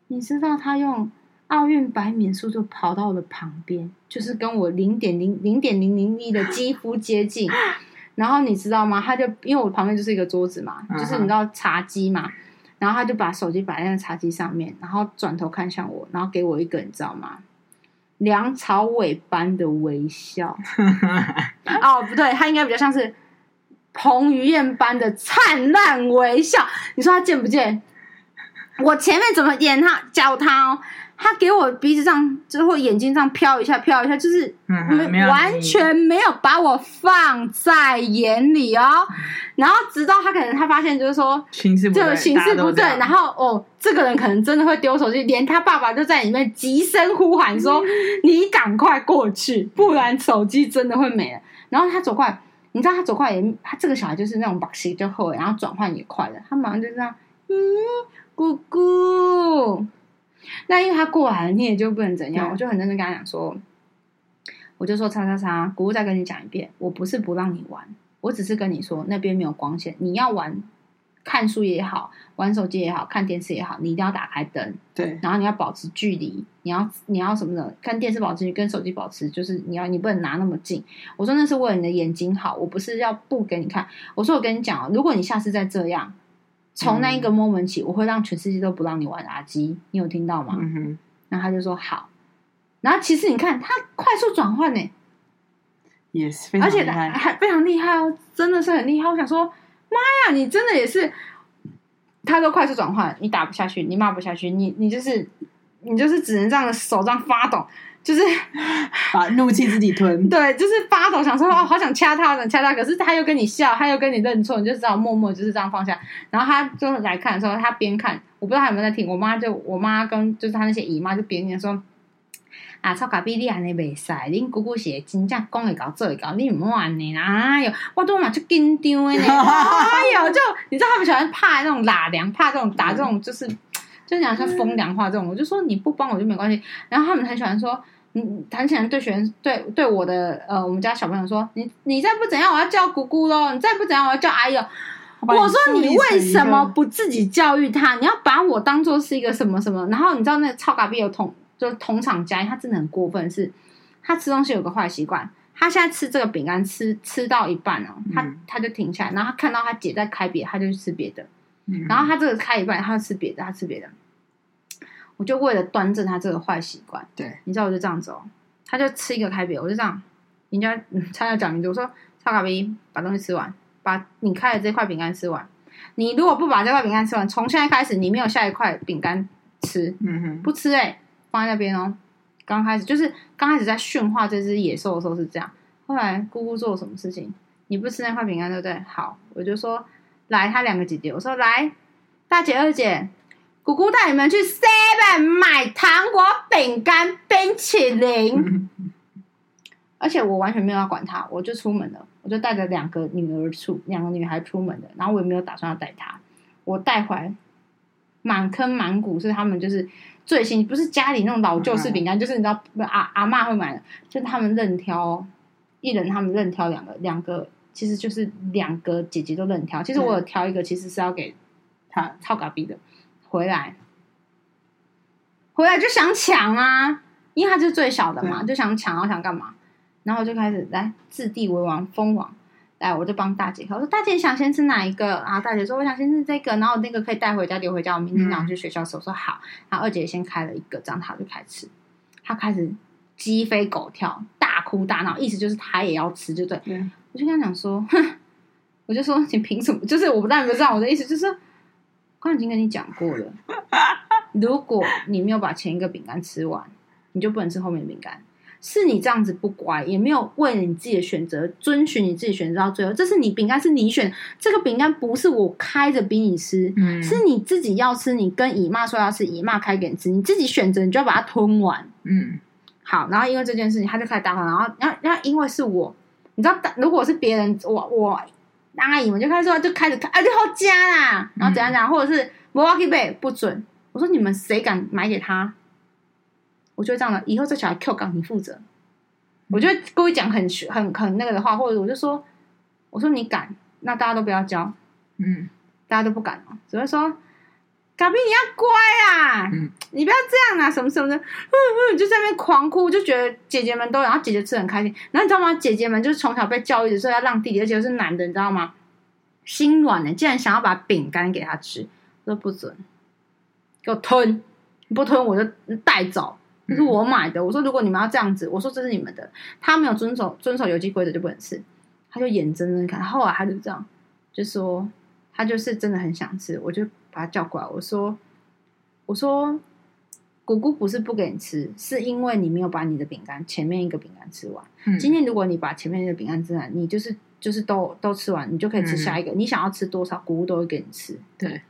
你知道他用奥运百米速度跑到我的旁边，就是跟我零点零零点零零一的肌肤接近。<laughs> 然后你知道吗？他就因为我旁边就是一个桌子嘛，就是你知道茶几嘛，然后他就把手机摆在那茶几上面，然后转头看向我，然后给我一个你知道吗？梁朝伟般的微笑。<laughs> 哦，不对，他应该比较像是彭于晏般的灿烂微笑。你说他贱不贱？我前面怎么演他教他哦？他给我鼻子上，之后眼睛上飘一下，飘一下，就是完全没有把我放在眼里哦。然后直到他可能他发现，就是说形势这个形势不对，然后哦，这个人可能真的会丢手机，连他爸爸就在里面急声呼喊说：“你赶快过去，不然手机真的会没了。”然后他走过来，你知道他走过来也，他这个小孩就是那种把戏就后，然后转换也快的，他马上就这样，嗯，姑姑。那因为他过来了，你也就不能怎样。我就很认真跟他讲说，我就说叉叉叉，姑姑再跟你讲一遍，我不是不让你玩，我只是跟你说那边没有光线，你要玩，看书也好，玩手机也好，看电视也好，你一定要打开灯，对，然后你要保持距离，你要你要什么的，看电视保持跟手机保持，就是你要你不能拿那么近。我说那是为了你的眼睛好，我不是要不给你看。我说我跟你讲哦，如果你下次再这样。从那一个 moment 起，我会让全世界都不让你玩垃圾。你有听到吗？嗯哼。然后他就说好。然后其实你看他快速转换呢，yes，而且还非常厉害哦，真的是很厉害。我想说，妈呀，你真的也是，他都快速转换，你打不下去，你骂不下去，你你就是你就是只能这样手这样发抖。就是把 <laughs> 怒气自己吞，<laughs> 对，就是发抖，想说哦，好想掐他，想掐他，可是他又跟你笑，他又跟你认错，你就只好默默就是这样放下。然后他就来看的时候，他边看，我不知道他有没有在听。我妈就我妈跟就是他那些姨妈就边念说啊，臭卡比你安尼袂使，恁姑姑是真正讲会搞做会搞，你唔好安尼啦。哎呦，我都嘛就紧张的呢。哎呦，就你知道他们喜欢怕那种拉凉，怕这种打这种就是就是讲像风凉话这种。我就说你不帮我就没关系。然后他们很喜欢说。嗯，弹起来对学生对对我的呃，我们家小朋友说，你你再不怎样，我要叫姑姑喽；你再不怎样，我要叫阿姨。我说你为什么不自己教育他？你要把我当做是一个什么什么？然后你知道那个臭咖比有同就是同厂家，他真的很过分，是他吃东西有个坏习惯，他现在吃这个饼干吃吃到一半哦，他他就停下来，然后他看到他姐在开别，他就去吃别的，然后他这个开一半，他吃别的，他吃别的。我就为了端正他这个坏习惯，对，你知道我就这样子哦，他就吃一个开别，我就这样，人家他要讲名字，我说超卡比把东西吃完，把你开的这块饼干吃完，你如果不把这块饼干吃完，从现在开始你没有下一块饼干吃，嗯哼，不吃哎、欸，放在那边哦。刚开始就是刚开始在驯化这只野兽的时候是这样，后来姑姑做了什么事情，你不吃那块饼干对不对？好，我就说来，他两个姐姐，我说来，大姐二姐。姑姑带你们去 Seven 买糖果、饼干、冰淇淋，<laughs> 而且我完全没有要管他，我就出门了，我就带着两个女儿出，两个女孩出门的，然后我也没有打算要带她，我带回来满坑满谷是他们就是最新，不是家里那种老旧式饼干，嗯、就是你知道阿阿妈会买的，就是他们任挑，一人他们任挑两个，两个其实就是两个姐姐都任挑，其实我有挑一个，其实是要给他超嘎逼的。回来，回来就想抢啊！因为他是最小的嘛，就想抢，然后想干嘛？然后就开始来自地为王，封王。来，我就帮大姐，我说大姐想先吃哪一个？然后大姐说我想先吃这个，然后那个可以带回家，留回家。我明天早上去学校的时候说好。然后二姐先开了一个，这样她就开始吃。她开始鸡飞狗跳，大哭大闹，意思就是她也要吃，就对。嗯、我就跟她讲说，哼，我就说你凭什么？就是我不但不知道我的意思，就是。刚已经跟你讲过了，<laughs> 如果你没有把前一个饼干吃完，你就不能吃后面的饼干。是你这样子不乖，也没有为了你自己的选择遵循你自己选择到最后。这是你饼干是你选，这个饼干不是我开着逼你吃，嗯，是你自己要吃。你跟姨妈说要吃，姨妈开给你吃，你自己选择，你就要把它吞完。嗯，好，然后因为这件事情，他就开始大喊，然后，然后，然后因为是我，你知道，如果是别人，我我。阿姨们就开始说，就开始看，啊，你好加啦，然后怎样怎样，或者是我要去背不准。我我说你们谁敢买给他，我就这样的，以后这小孩 Q 岗你负责。我就故意讲很很很那个的话，或者我就说，我说你敢，那大家都不要教，嗯，大家都不敢只会说。嘎比，你要乖啊！嗯、你不要这样啊！什么什么的，嗯嗯，就在那边狂哭，就觉得姐姐们都有，然后姐姐吃很开心。然后你知道吗？姐姐们就是从小被教育的时候要让弟弟，而且是男的，你知道吗？心软了，竟然想要把饼干给他吃，我说不准，给我吞，你不吞我就带走，这是我买的。我说如果你们要这样子，我说这是你们的，他没有遵守遵守游戏规则就不能吃，他就眼睁睁看。后来他就这样，就说他就是真的很想吃，我就。把他叫过来，我说：“我说，姑姑不是不给你吃，是因为你没有把你的饼干前面一个饼干吃完。嗯、今天如果你把前面一个饼干吃完，你就是就是都都吃完，你就可以吃下一个。嗯、你想要吃多少，姑姑都会给你吃。对。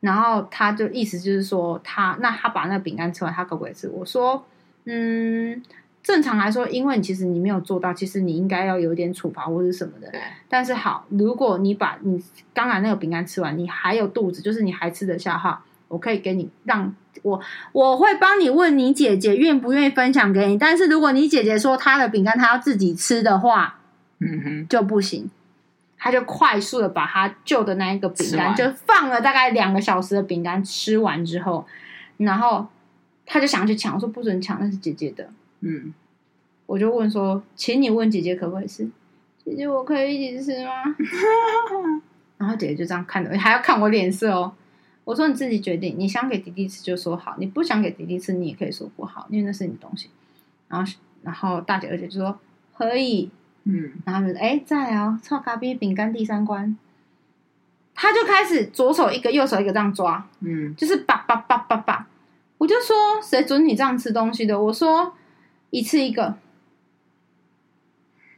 然后他就意思就是说，他那他把那个饼干吃完，他可不可以吃？我说，嗯。”正常来说，因为你其实你没有做到，其实你应该要有点处罚或者什么的。对。但是好，如果你把你刚才那个饼干吃完，你还有肚子，就是你还吃得下哈，我可以给你让我我会帮你问你姐姐愿不愿意分享给你。但是如果你姐姐说她的饼干她要自己吃的话，嗯哼，就不行。他就快速的把他旧的那一个饼干，就放了大概两个小时的饼干吃完之后，然后他就想去抢，我说不准抢，那是姐姐的。嗯，我就问说，请你问姐姐可不可以吃？姐姐，我可以一起吃吗？<laughs> 然后姐姐就这样看着，还要看我脸色哦。我说你自己决定，你想给弟弟吃就说好，你不想给弟弟吃，你也可以说不好，因为那是你的东西。然后，然后大姐二姐就说可以，嗯，然后就说哎，在哦，臭咖啡饼干第三关，他就开始左手一个，右手一个这样抓，嗯，就是叭叭叭叭叭。我就说谁准你这样吃东西的？我说。一次一个，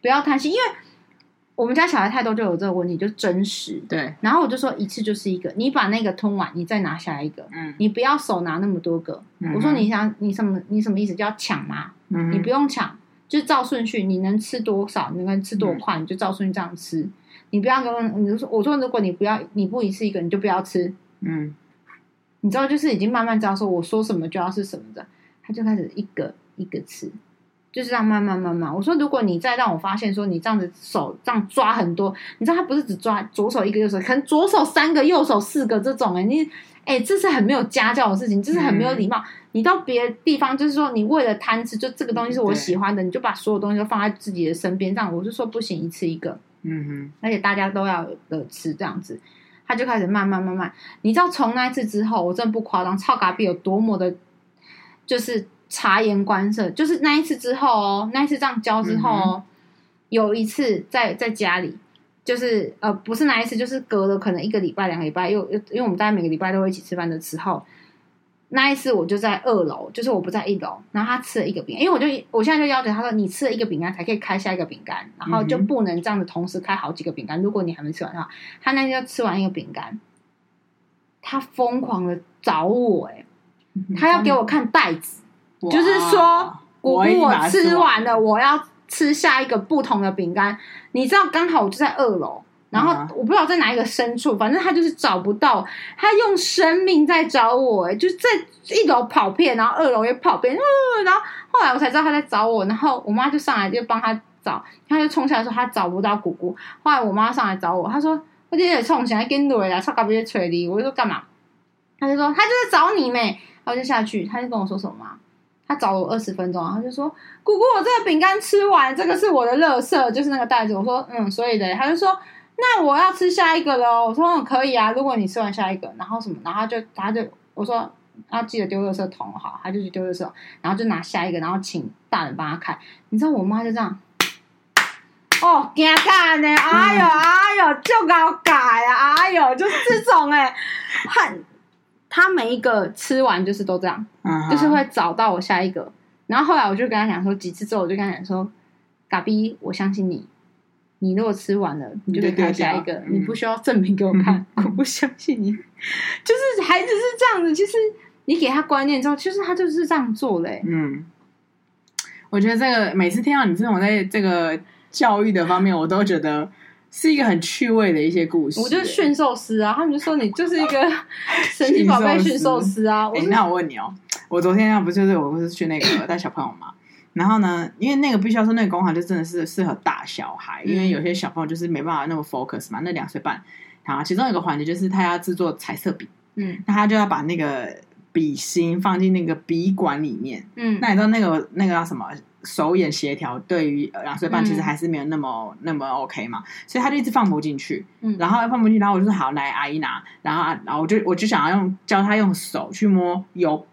不要贪心，因为我们家小孩太多，就有这个问题，就真实。对，然后我就说一次就是一个，你把那个吞完，你再拿下一个。嗯，你不要手拿那么多个。嗯、我说你想你什么？你什么意思？叫抢吗？嗯，你不用抢，就是照顺序，你能吃多少，你能吃多快，嗯、你就照顺序这样吃。你不要跟我，你就说我说如果你不要，你不一次一个，你就不要吃。嗯，你知道，就是已经慢慢知道说我说什么就要是什么的，他就开始一个。一个吃，就是这样慢慢慢慢。我说，如果你再让我发现说你这样子手这样抓很多，你知道他不是只抓左手一个，右手可能左手三个，右手四个这种哎、欸，你哎、欸，这是很没有家教的事情，这是很没有礼貌。嗯、你到别的地方，就是说你为了贪吃，就这个东西是我喜欢的，你就把所有东西都放在自己的身边，这样我就说不行，一次一个，嗯哼，而且大家都要的吃这样子，他就开始慢慢慢慢。你知道从那一次之后，我真的不夸张，超咖啡有多么的，就是。察言观色，就是那一次之后哦，那一次这样教之后哦，嗯、有一次在在家里，就是呃，不是那一次，就是隔了可能一个礼拜、两个礼拜，又又因为我们大概每个礼拜都会一起吃饭的时候，那一次我就在二楼，就是我不在一楼，然后他吃了一个饼干，因为我就我现在就要求他说，你吃了一个饼干才可以开下一个饼干，然后就不能这样子同时开好几个饼干，如果你还没吃完的话，他那天就吃完一个饼干，他疯狂的找我、欸，诶他要给我看袋子。就是说，姑姑，我吃完了，我要吃下一个不同的饼干。你知道，刚好我就在二楼，然后我不知道在哪一个深处，反正他就是找不到，他用生命在找我，哎，就是在一楼跑遍，然后二楼也跑遍，然后后来我才知道他在找我，然后我妈就上来就帮他找，他就冲下来说他找不到姑姑。后来我妈上来找我，他说我今天冲起来跟对了，超搞不些催你，我就说干嘛？他就说他就在找你妹，然后就下去，他就跟我说什么？他找了我二十分钟，他就说：“姑姑，我这个饼干吃完，这个是我的垃圾，就是那个袋子。”我说：“嗯，所以的。”他就说：“那我要吃下一个喽。”我说：“嗯，可以啊，如果你吃完下一个，然后什么，然后他就他就我说要记得丢垃圾桶好，他就去丢垃圾桶，然后就拿下一个，然后请大人帮他看。你知道我妈就这样，哦，尴尬呢，哎呦哎呦，就搞改啊，哎呦，就是这种哎，很。”他每一个吃完就是都这样，uh huh. 就是会找到我下一个。然后后来我就跟他讲说，几次之后我就跟他讲说，嘎比，我相信你，你如果吃完了，你就可以开下一个，嗯、你不需要证明给我看，嗯、我不相信你。就是孩子是这样子，其实你给他观念之后，其实他就是这样做嘞。嗯，我觉得这个每次听到你这种在这个教育的方面，我都觉得是一个很趣味的一些故事。我就是驯兽师啊，他们就说你就是一个神奇宝贝驯兽师啊。哎、欸，那我问你哦，我昨天要不就是我不是去那个带小朋友嘛？然后呢，因为那个必须要说那个工厂就真的是适合大小孩，因为有些小朋友就是没办法那么 focus 嘛。那两岁半，好，其中一个环节就是他要制作彩色笔，嗯，那他就要把那个。笔芯放进那个笔管里面，嗯，那你知道那个那个叫什么？手眼协调对于两岁半其实还是没有那么、嗯、那么 OK 嘛，所以他就一直放不进去，嗯，然后放不进去，然后我就说好，来阿姨拿，然后然后我就我就想要用教他用手去摸有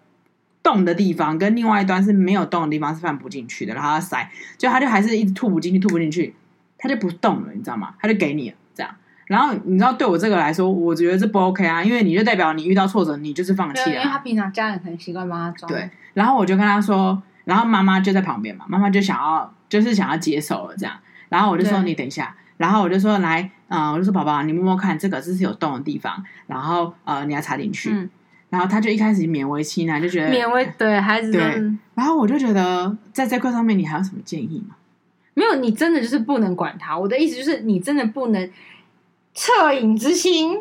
洞的地方，跟另外一端是没有洞的地方是放不进去的，然后他塞，就他就还是一直吐不进去，吐不进去，他就不动了，你知道吗？他就给你了这样。然后你知道，对我这个来说，我觉得这不 OK 啊，因为你就代表你遇到挫折，你就是放弃了。因为他平常家人很习惯帮他装。对，然后我就跟他说，然后妈妈就在旁边嘛，妈妈就想要，就是想要接手了这样。然后我就说你等一下，然后我就说来，嗯、呃，我就说宝宝，你摸摸看，这个这是有洞的地方，然后呃，你要插进去。嗯、然后他就一开始勉为其难，就觉得勉为对孩子。对。然后我就觉得，在这块上面，你还有什么建议吗？没有，你真的就是不能管他。我的意思就是，你真的不能。恻隐之心，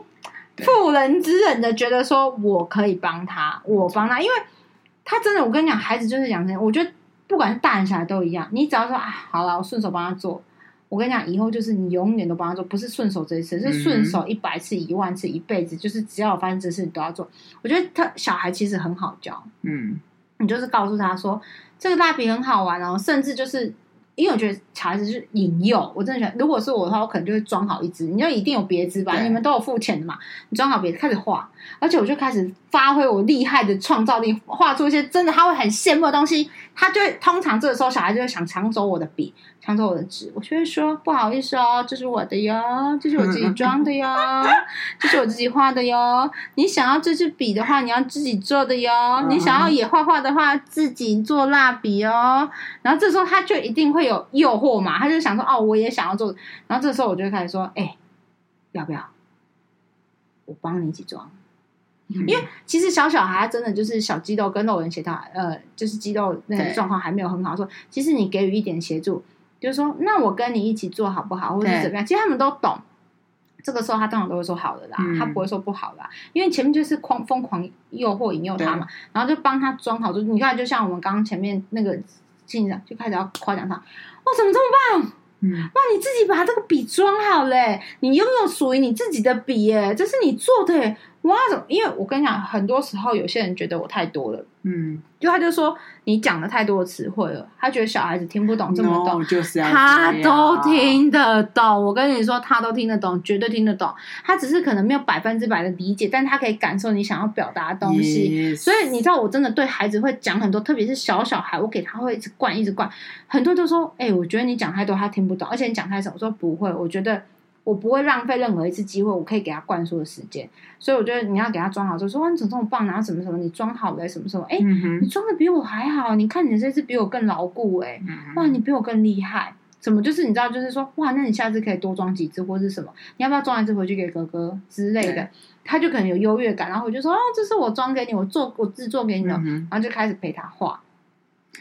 妇人之仁的觉得说，我可以帮他，我帮他，因为他真的，我跟你讲，孩子就是养成，我觉得不管是大人小孩都一样，你只要说啊，好了，我顺手帮他做，我跟你讲，以后就是你永远都帮他做，不是顺手这一次，是顺手一百次、一万次、一辈子，就是只要我发生这事，你都要做。我觉得他小孩其实很好教，嗯，你就是告诉他说，这个蜡笔很好玩哦，甚至就是。因为我觉得小孩子就是引诱，我真的觉得，如果是我的话，我可能就会装好一支。你就一定有别支吧？你们都有付钱的嘛？你装好别支，开始画，而且我就开始发挥我厉害的创造力，画出一些真的他会很羡慕的东西。他就会通常这个时候，小孩就会想抢走我的笔，抢走我的纸。我就会说不好意思哦，这是我的哟，这是我自己装的哟，这是我自己画的哟。你想要这支笔的话，你要自己做的哟。你想要也画画的话，自己做蜡笔哦。然后这时候他就一定会。有诱惑嘛？他就想说哦，我也想要做。然后这时候我就开始说，哎、欸，要不要我帮你一起装？嗯、因为其实小小孩真的就是小肌肉跟肉人协调，呃，就是肌肉那个状况还没有很好。说其实你给予一点协助，就是说那我跟你一起做好不好，或者是怎么样？其实他们都懂。这个时候他当然都会说好的啦，嗯、他不会说不好啦，因为前面就是狂疯狂诱惑引诱他嘛，然后就帮他装好。就你看，就像我们刚刚前面那个。进展就开始要夸奖他，哇，怎么这么棒？嗯，哇，你自己把这个笔装好嘞，你拥有属于你自己的笔耶，这是你做的耶。哇，怎么？因为我跟你讲，很多时候有些人觉得我太多了，嗯，就他就说你讲了太多的词汇了，他觉得小孩子听不懂这么多，no, 就是他都听得懂。我跟你说，他都听得懂，绝对听得懂。他只是可能没有百分之百的理解，但他可以感受你想要表达的东西。所以你知道，我真的对孩子会讲很多，特别是小小孩，我给他会一直灌，一直灌。很多人都说，哎、欸，我觉得你讲太多，他听不懂，而且你讲太少。我说不会，我觉得。我不会浪费任何一次机会，我可以给他灌输的时间，所以我觉得你要给他装好，就说哇，你怎么这么棒，然后什么什么，你装好了什么什么，哎，嗯、你装的比我还好，你看你这次比我更牢固，哎，哇，你比我更厉害，什么就是你知道，就是说哇，那你下次可以多装几只或是什么，你要不要装一只回去给哥哥之类的，他就可能有优越感，然后我就说哦，这是我装给你，我做我制作给你的，嗯、然后就开始陪他画，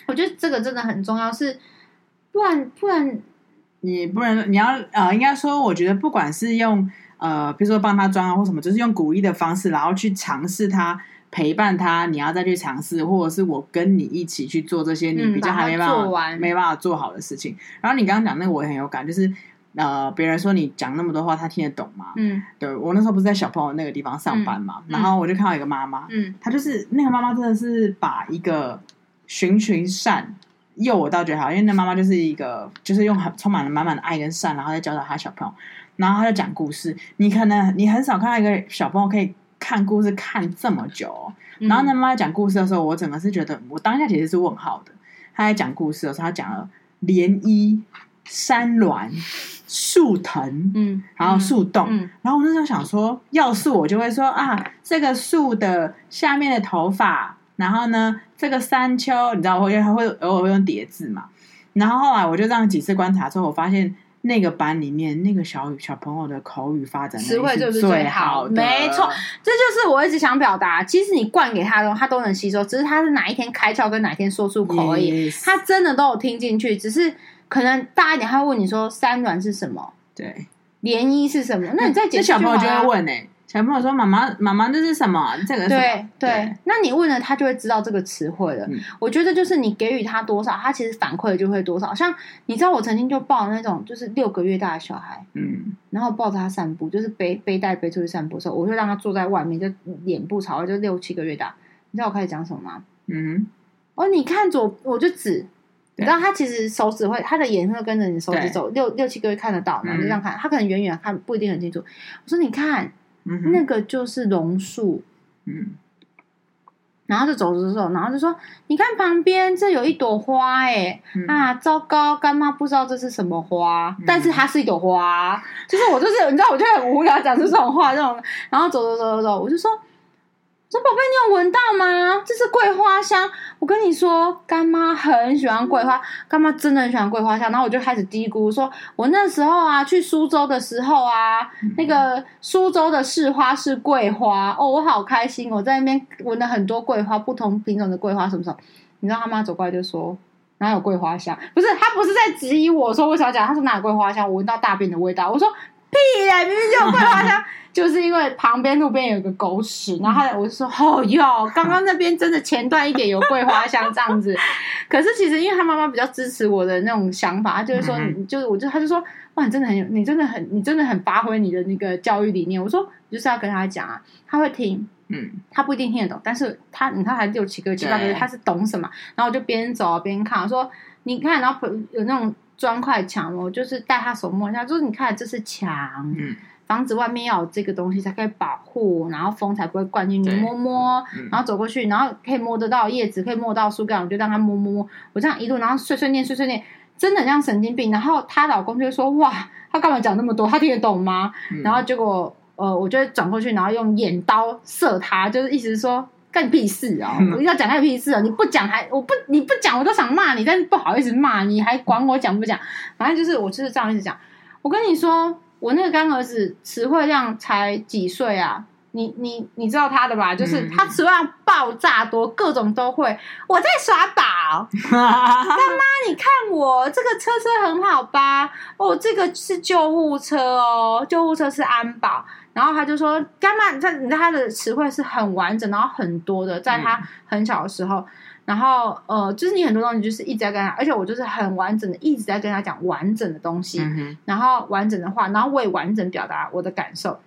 我觉得这个真的很重要，是不然不然。你不能，你要呃，应该说，我觉得不管是用呃，比如说帮他装啊，或什么，就是用鼓励的方式，然后去尝试他，陪伴他，你要再去尝试，或者是我跟你一起去做这些你比较还没办法、嗯、做完没办法做好的事情。然后你刚刚讲那个我也很有感，就是呃，别人说你讲那么多话，他听得懂吗？嗯，对，我那时候不是在小朋友那个地方上班嘛，嗯、然后我就看到一个妈妈，嗯，她就是那个妈妈真的是把一个循循善。诱我倒觉得好，因为那妈妈就是一个，就是用很充满了满满的爱跟善，然后再教导他小朋友，然后他就讲故事。你可能你很少看到一个小朋友可以看故事看这么久，哦。然后那妈妈讲故事的时候，我整个是觉得，我当下其实是问号的。他在讲故事的时候，他讲了涟漪、山峦、树藤，嗯，然后树洞，嗯嗯、然后我那时候想说，要是我就会说啊，这个树的下面的头发。然后呢，这个山丘，你知道，我会会偶尔会用叠字嘛。然后后来我就这样几次观察之后，我发现那个班里面那个小小朋友的口语发展词汇就是最好的，没错，这就是我一直想表达。其实你灌给他的，他都能吸收，只是他是哪一天开窍跟哪一天说出口而已。Yes. 他真的都有听进去，只是可能大一点，他会问你说“山峦是什么”？对。涟漪是什么？那你再解释、啊、小朋友就会问呢、欸。小朋友说：“妈妈，妈妈，这是什么？这个是什么？”对对，那你问了他就会知道这个词汇了。嗯、我觉得就是你给予他多少，他其实反馈就会多少。像你知道，我曾经就抱那种就是六个月大的小孩，嗯，然后抱着他散步，就是背背带背出去散步的时候，我就让他坐在外面，就脸部朝外，就六七个月大。你知道我开始讲什么吗？嗯，哦，你看左，我就指。你知道他其实手指会，他的眼会跟着你手指走，六六七个月看得到，然后就这样看，他可能远远看不一定很清楚。我说你看。嗯、那个就是榕树，嗯，然后就走着走，然后就说：“你看旁边这有一朵花，哎、嗯，啊，糟糕，干妈不知道这是什么花，嗯、但是它是一朵花。”就是我就是你知道，我就很无聊讲出这种话，这种，然后走走走走走，我就说。说宝贝，你有闻到吗？这是桂花香。我跟你说，干妈很喜欢桂花，干妈真的很喜欢桂花香。然后我就开始嘀咕说，我那时候啊，去苏州的时候啊，嗯、那个苏州的市花是桂花哦，我好开心。我在那边闻了很多桂花，不同品种的桂花什么什么。你知道他妈走过来就说，哪有桂花香？不是，他不是在质疑我说为啥讲，他说哪有桂花香？我闻到大便的味道。我说屁呀，明明就有桂花香。就是因为旁边路边有个狗屎，然后我就说：“哦哟，刚刚那边真的前段一点有桂花香这样子。<laughs> ”可是其实因为他妈妈比较支持我的那种想法，他就是说，就是我就他就说：“哇，你真的很有，你真的很，你真的很发挥你的那个教育理念。”我说：“就是要跟他讲啊，他会听，嗯，他不一定听得懂，但是他你看才六七个七八个月，他是懂什么？然后我就边走边看，我说：你看，然后有那种砖块墙，我就是带他手摸一下，就是你看这是墙，嗯。”房子外面要有这个东西才可以保护，然后风才不会灌进去。摸摸，然后走过去，然后可以摸得到叶子，可以摸到树干，我就让他摸摸摸。我这样一路，然后碎碎念，碎碎念，真的很像神经病。然后她老公就会说：“哇，他干嘛讲那么多？他听得懂吗？”嗯、然后结果，呃，我就转过去，然后用眼刀射他，就是意思是说干你屁事啊、<laughs> 我要讲干屁事啊、哦！你不讲还我不你不讲我都想骂你，但是不好意思骂你，还管我讲不讲？反正就是我就是这样一直讲。我跟你说。我那个干儿子词汇量才几岁啊？你你你知道他的吧？就是他词汇量爆炸多，各种都会。我在耍宝，<laughs> 干妈，你看我这个车车很好吧？哦，这个是救护车哦，救护车是安保。然后他就说，干嘛，你看你看他的词汇是很完整，然后很多的，在他很小的时候。然后，呃，就是你很多东西就是一直在跟他，而且我就是很完整的一直在跟他讲完整的东西，嗯、然后完整的话，然后我也完整表达我的感受，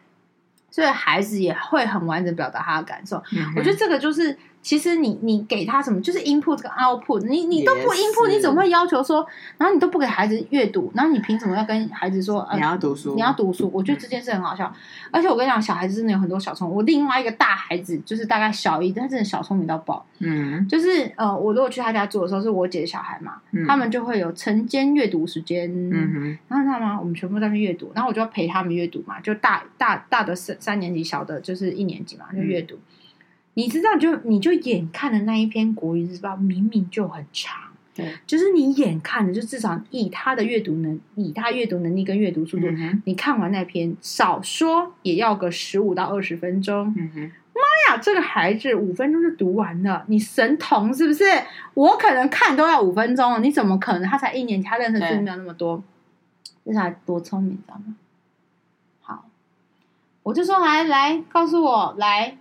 所以孩子也会很完整表达他的感受。嗯、我觉得这个就是。其实你你给他什么，就是 input 跟 output，你你都不 input，你怎么会要求说，然后你都不给孩子阅读，然后你凭什么要跟孩子说，你要读书，你要读书？我觉得这件事很好笑，而且我跟你讲，小孩子真的有很多小聪明。我另外一个大孩子就是大概小一，他真的小聪明到爆。嗯，就是呃，我如果去他家住的时候，是我姐的小孩嘛，他们就会有晨间阅读时间。嗯哼，然后你知道吗？我们全部在那边阅读，然后我就要陪他们阅读嘛，就大大大的三三年级，小的就是一年级嘛，就阅读。你知道就，就你就眼看的那一篇国语日报，明明就很长，对，就是你眼看的，就至少以他的阅读能，以他阅读能力跟阅读速度，嗯、你看完那篇，少说也要个十五到二十分钟。嗯哼，妈呀，这个孩子五分钟就读完了，你神童是不是？我可能看都要五分钟，你怎么可能？他才一年级，他认识字没有那么多，这才对多聪明，你知道吗？好，我就说来来，告诉我来。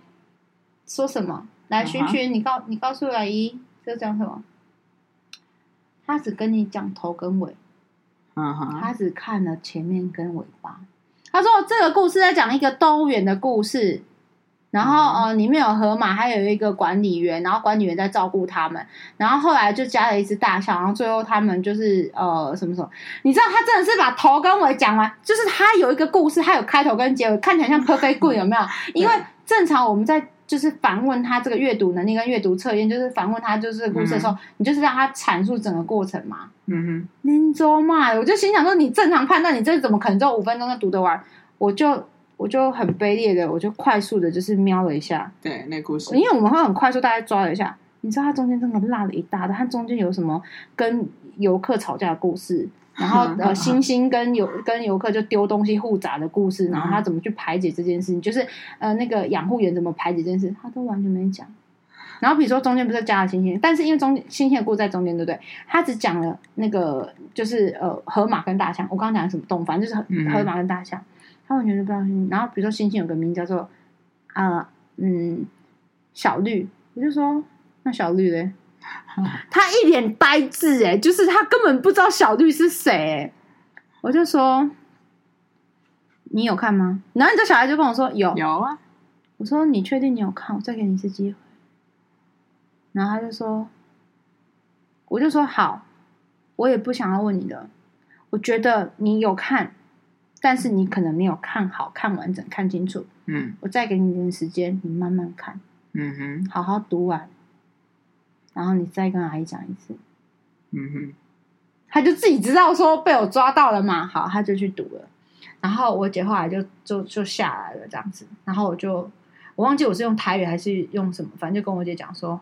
说什么？来，寻寻，你告你告诉阿姨，这讲什么？他只跟你讲头跟尾，嗯哼，他只看了前面跟尾巴。他说这个故事在讲一个动物园的故事，然后呃，里面有河马，还有一个管理员，然后管理员在照顾他们，然后后来就加了一只大象，然后最后他们就是呃什么什么？你知道他真的是把头跟尾讲完，就是他有一个故事，他有开头跟结尾，看起来像 perfect good 有没有？因为正常我们在。就是反问他这个阅读能力跟阅读测验，就是反问他就是故事的时候，嗯、你就是让他阐述整个过程嘛。嗯哼，林州嘛，我就心想说，你正常判断，你这怎么可能只有五分钟就读得完？我就我就很卑劣的，我就快速的，就是瞄了一下。对，那故事，因为我们会很快速，大概抓了一下。你知道它中间真的落了一大堆，它中间有什么跟游客吵架的故事？然后呃，猩猩跟游跟游客就丢东西互砸的故事，然后他怎么去排解这件事情？就是呃，那个养护员怎么排解这件事，他都完全没讲。然后比如说中间不是加了星星，但是因为中星星的故事在中间，对不对？他只讲了那个就是呃河马跟大象。我刚刚讲的什么动物？反正就是河马跟大象。嗯、他完全就不知道。然后比如说星星有个名叫做啊、呃、嗯小绿，我就说那小绿嘞，<laughs> 他一脸呆滞哎，就是他根本不知道小绿是谁。我就说你有看吗？然后你这小孩就跟我说有有啊。我说你确定你有看？我再给你一次机会。然后他就说，我就说好，我也不想要问你的。我觉得你有看，但是你可能没有看好看完整看清楚。嗯，我再给你一点时间，你慢慢看。嗯哼，好好读完，然后你再跟阿姨讲一次。嗯哼，他就自己知道说被我抓到了嘛，好，他就去赌了。然后我姐后来就就就下来了这样子，然后我就。我忘记我是用台语还是用什么，反正就跟我姐讲说，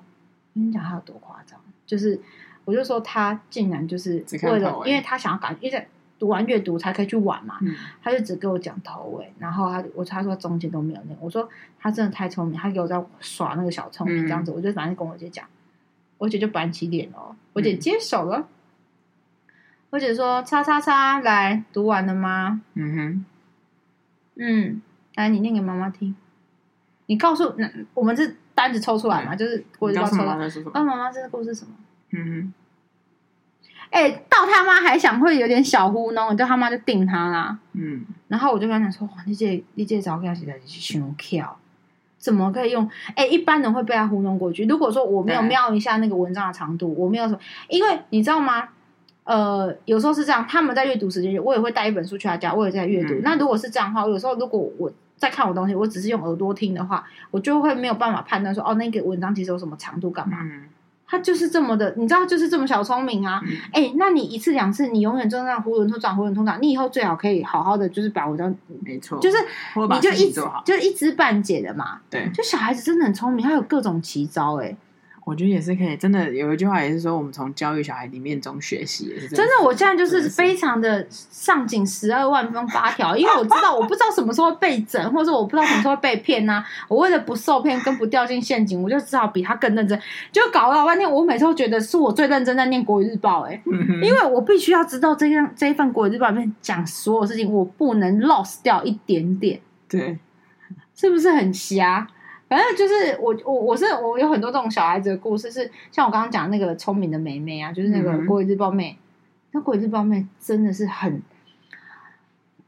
跟你讲他有多夸张，就是我就说他竟然就是为了，因为他想要赶，因为读完阅读才可以去玩嘛，嗯、他就只给我讲头尾，然后他我他说中间都没有那，我说他真的太聪明，他给我在耍那个小聪明这样子，嗯、我就反正跟我姐讲，我姐就板起脸哦，我姐接手了，嗯、我姐说叉叉叉来读完了吗？嗯哼，嗯，来你念给妈妈听。你告诉那我们这单子抽出来嘛？嗯、就是我就要抽到。问妈妈这个故事是什么？嗯哼。哎、欸，到他妈还想会有点小糊弄，就他妈就定他啦。嗯。然后我就跟他讲说：“哇，你这你这招跟他实在是凶巧，怎么可以用？哎、欸，一般人会被他糊弄过去。如果说我没有瞄一下那个文章的长度，我没有什么，因为你知道吗？呃，有时候是这样，他们在阅读时间，我也会带一本书去他家，我也在阅读。嗯、那如果是这样的话，有时候如果我。在看我东西，我只是用耳朵听的话，我就会没有办法判断说，哦，那个文章其实有什么长度干嘛？嗯、他就是这么的，你知道，就是这么小聪明啊！哎、那你一次两次，你永远就那样囫囵吞枣，囫囵吞枣，你以后最好可以好好的，就是把文章，没错，就是你就一直就一知半解的嘛。对，就小孩子真的很聪明，他有各种奇招、欸，哎。我觉得也是可以，真的有一句话也是说，我们从教育小孩里面中学习，也是真的。我现在就是非常的上紧十二万分八条，因为我知道我不知道什么时候会被整，或者我不知道什么时候会被骗呐、啊。我为了不受骗跟不掉进陷阱，我就只好比他更认真，就搞了老半天。我每次都觉得是我最认真在念国语日报、欸，哎、嗯，因为我必须要知道这样这一份国语日报里面讲所有事情，我不能 lost 掉一点点。对，是不是很瞎？反正就是我我我是我有很多这种小孩子的故事，是像我刚刚讲那个聪明的妹妹啊，就是那个国语日报妹，那国语日报妹真的是很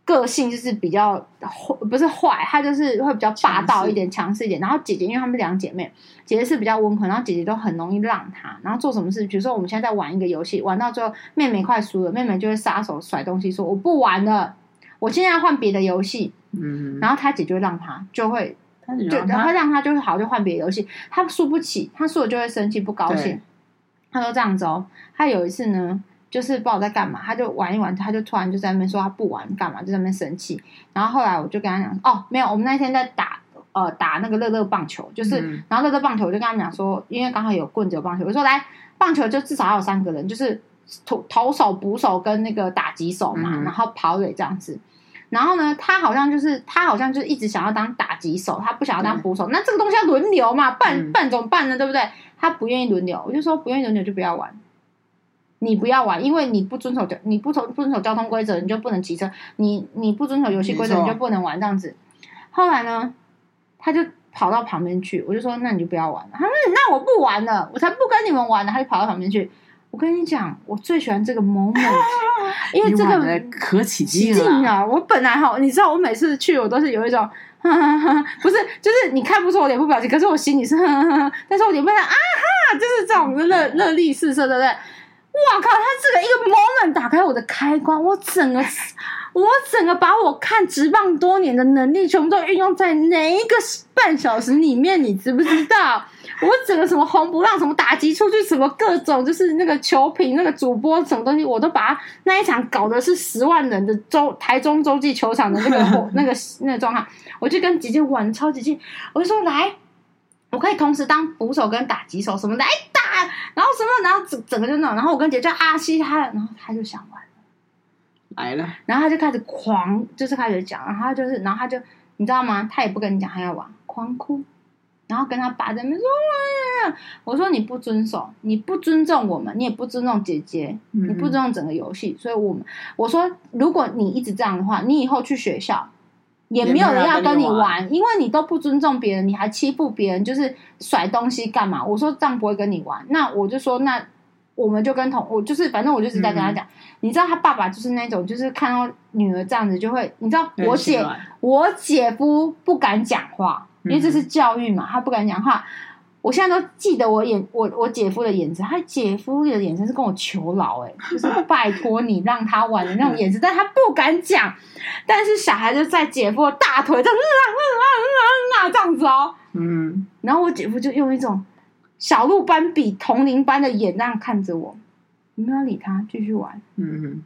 个性，就是比较坏，不是坏，她就是会比较霸道一点，强势一点。然后姐姐，因为她们两姐妹，姐姐是比较温和，然后姐姐都很容易让她。然后做什么事，比如说我们现在在玩一个游戏，玩到最后妹妹快输了，妹妹就会撒手甩东西说我不玩了，我现在要换别的游戏。嗯，然后她姐就会让她就会。就然后让他就是好，就换别的游戏。他输不起，他输了就会生气不高兴。他说这样子哦。他有一次呢，就是不知道在干嘛，他就玩一玩，他就突然就在那边说他不玩干嘛，就在那边生气。然后后来我就跟他讲，哦，没有，我们那天在打呃打那个乐乐棒球，就是、嗯、然后乐乐棒球我就跟他讲说，因为刚好有棍子有棒球，我说来棒球就至少要有三个人，就是投投手、捕手跟那个打击手嘛，嗯、然后跑垒这样子。然后呢，他好像就是他好像就是一直想要当打击手，他不想要当捕手。嗯、那这个东西要轮流嘛，办办怎么办呢？对不对？他不愿意轮流，我就说不愿意轮流就不要玩。你不要玩，因为你不遵守交，你不遵不遵守交通规则，你就不能骑车。你你不遵守游戏规则，你就不能玩这样子。后来呢，他就跑到旁边去，我就说那你就不要玩了。他说那我不玩了，我才不跟你们玩呢。他就跑到旁边去。我跟你讲，我最喜欢这个 moment，<laughs> 因为这个可起劲啊！我本来哈，你知道，我每次去，我都是有一种，不是，就是你看不出我脸部表情，可是我心里是呵呵呵，但是我脸部上啊哈，就是这种热热力四射，对不对？哇靠！他这个一个 moment 打开我的开关，我整个，我整个把我看直棒多年的能力全部都运用在哪一个半小时里面，你知不知道？我整个什么红不让，什么打击出去，什么各种就是那个球评、那个主播什么东西，我都把那一场搞的是十万人的周台中洲际球场的那个那个那个状态，我就跟姐姐玩超级近，我就说来，我可以同时当捕手跟打击手什么的，哎打，然后什么，然后整整个就那种，然后我跟姐姐就啊嘻哈，然后他就想玩来了，然后他就开始狂，就是开始讲，然后他就是，然后他就你知道吗？他也不跟你讲，他要玩，狂哭。然后跟他爸在那边说，我说你不遵守，你不尊重我们，你也不尊重姐姐，你不尊重整个游戏，所以我们我说，如果你一直这样的话，你以后去学校也没有人要跟你玩，因为你都不尊重别人，你还欺负别人，就是甩东西干嘛？我说这样不会跟你玩，那我就说那。我们就跟同我就是，反正我就是在跟他讲，嗯、你知道他爸爸就是那种，就是看到女儿这样子就会，你知道我姐我姐夫不敢讲话，因为这是教育嘛，他不敢讲话。我现在都记得我眼我我姐夫的眼神，他姐夫的眼神是跟我求饶，哎，就是拜托你让他玩的那种眼神，但他不敢讲。但是小孩就在姐夫的大腿这样，嗯嗯啊嗯嗯这样子哦，嗯，然后我姐夫就用一种。小鹿斑比同龄般的眼那样看着我，你没有理他，继续玩。嗯哼。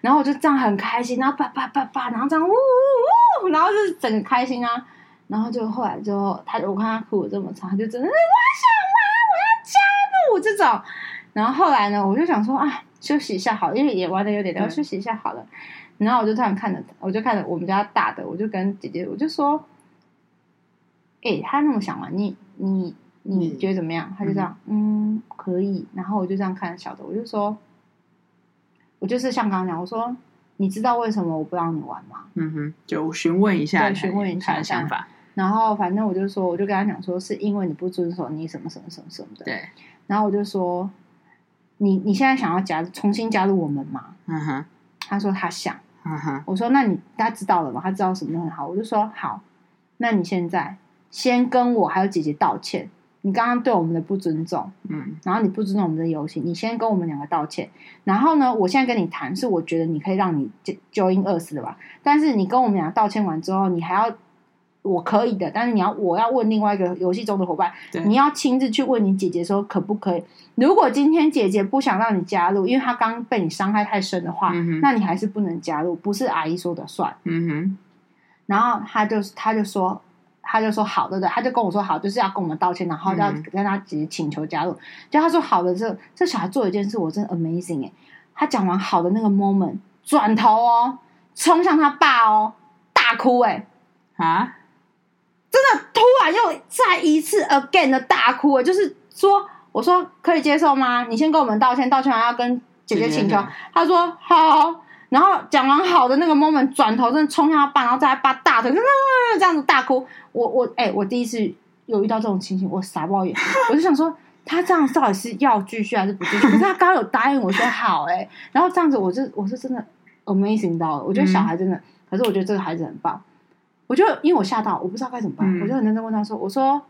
然后我就这样很开心，然后叭叭叭叭，然后这样呜呜呜，然后就是整个开心啊。然后就后来之后，他我看他哭的这么惨，他就真的是我想玩，我要加入这种。然后后来呢，我就想说啊，休息一下好，因为也玩的有点累，休息一下好了。然后我就突然看着，我就看着我们家大的，我就跟姐姐，我就说，哎，他那么想玩，你你。你觉得怎么样？他就这样，嗯，嗯，可以。然后我就这样看小的，我就说，我就是像刚刚讲，我说，你知道为什么我不让你玩吗？嗯哼，就询问一下，询问一下的想法。然后反正我就说，我就跟他讲说，是因为你不遵守你什么什么什么什么的。对。然后我就说，你你现在想要加重新加入我们吗？嗯哼。他说他想。嗯哼。我说那你他知道了吗？他知道什么很好。我就说好，那你现在先跟我还有姐姐道歉。你刚刚对我们的不尊重，嗯，然后你不尊重我们的游戏，你先跟我们两个道歉。然后呢，我现在跟你谈，是我觉得你可以让你 join us 的吧。但是你跟我们俩道歉完之后，你还要，我可以的，但是你要，我要问另外一个游戏中的伙伴，你要亲自去问你姐姐说可不可以。如果今天姐姐不想让你加入，因为她刚被你伤害太深的话，嗯、那你还是不能加入，不是阿姨说的算。嗯哼，然后他就他就说。他就说好的，对，他就跟我说好，就是要跟我们道歉，然后要跟他姐姐请求加入。就、嗯、他说好的，这这小孩做一件事，我真的 amazing 哎！他讲完好的那个 moment，转头哦，冲向他爸哦，大哭哎啊！真的突然又再一次 again 的大哭哎，就是说，我说可以接受吗？你先跟我们道歉，道歉完要跟姐姐请求。姐姐他说好。然后讲完好的那个 moment，转头真的冲向他爸，然后再把大腿 <laughs> 这样子大哭。我我哎、欸，我第一次有遇到这种情形，我傻爆眼。我就想说，他这样到底是要继续还是不继续？<laughs> 可是他刚刚有答应我说好哎、欸，然后这样子，我就我是真的 amazing 到了。我觉得小孩真的，嗯、可是我觉得这个孩子很棒。我就因为我吓到，我不知道该怎么办，嗯、我就很认真问他说：“我说，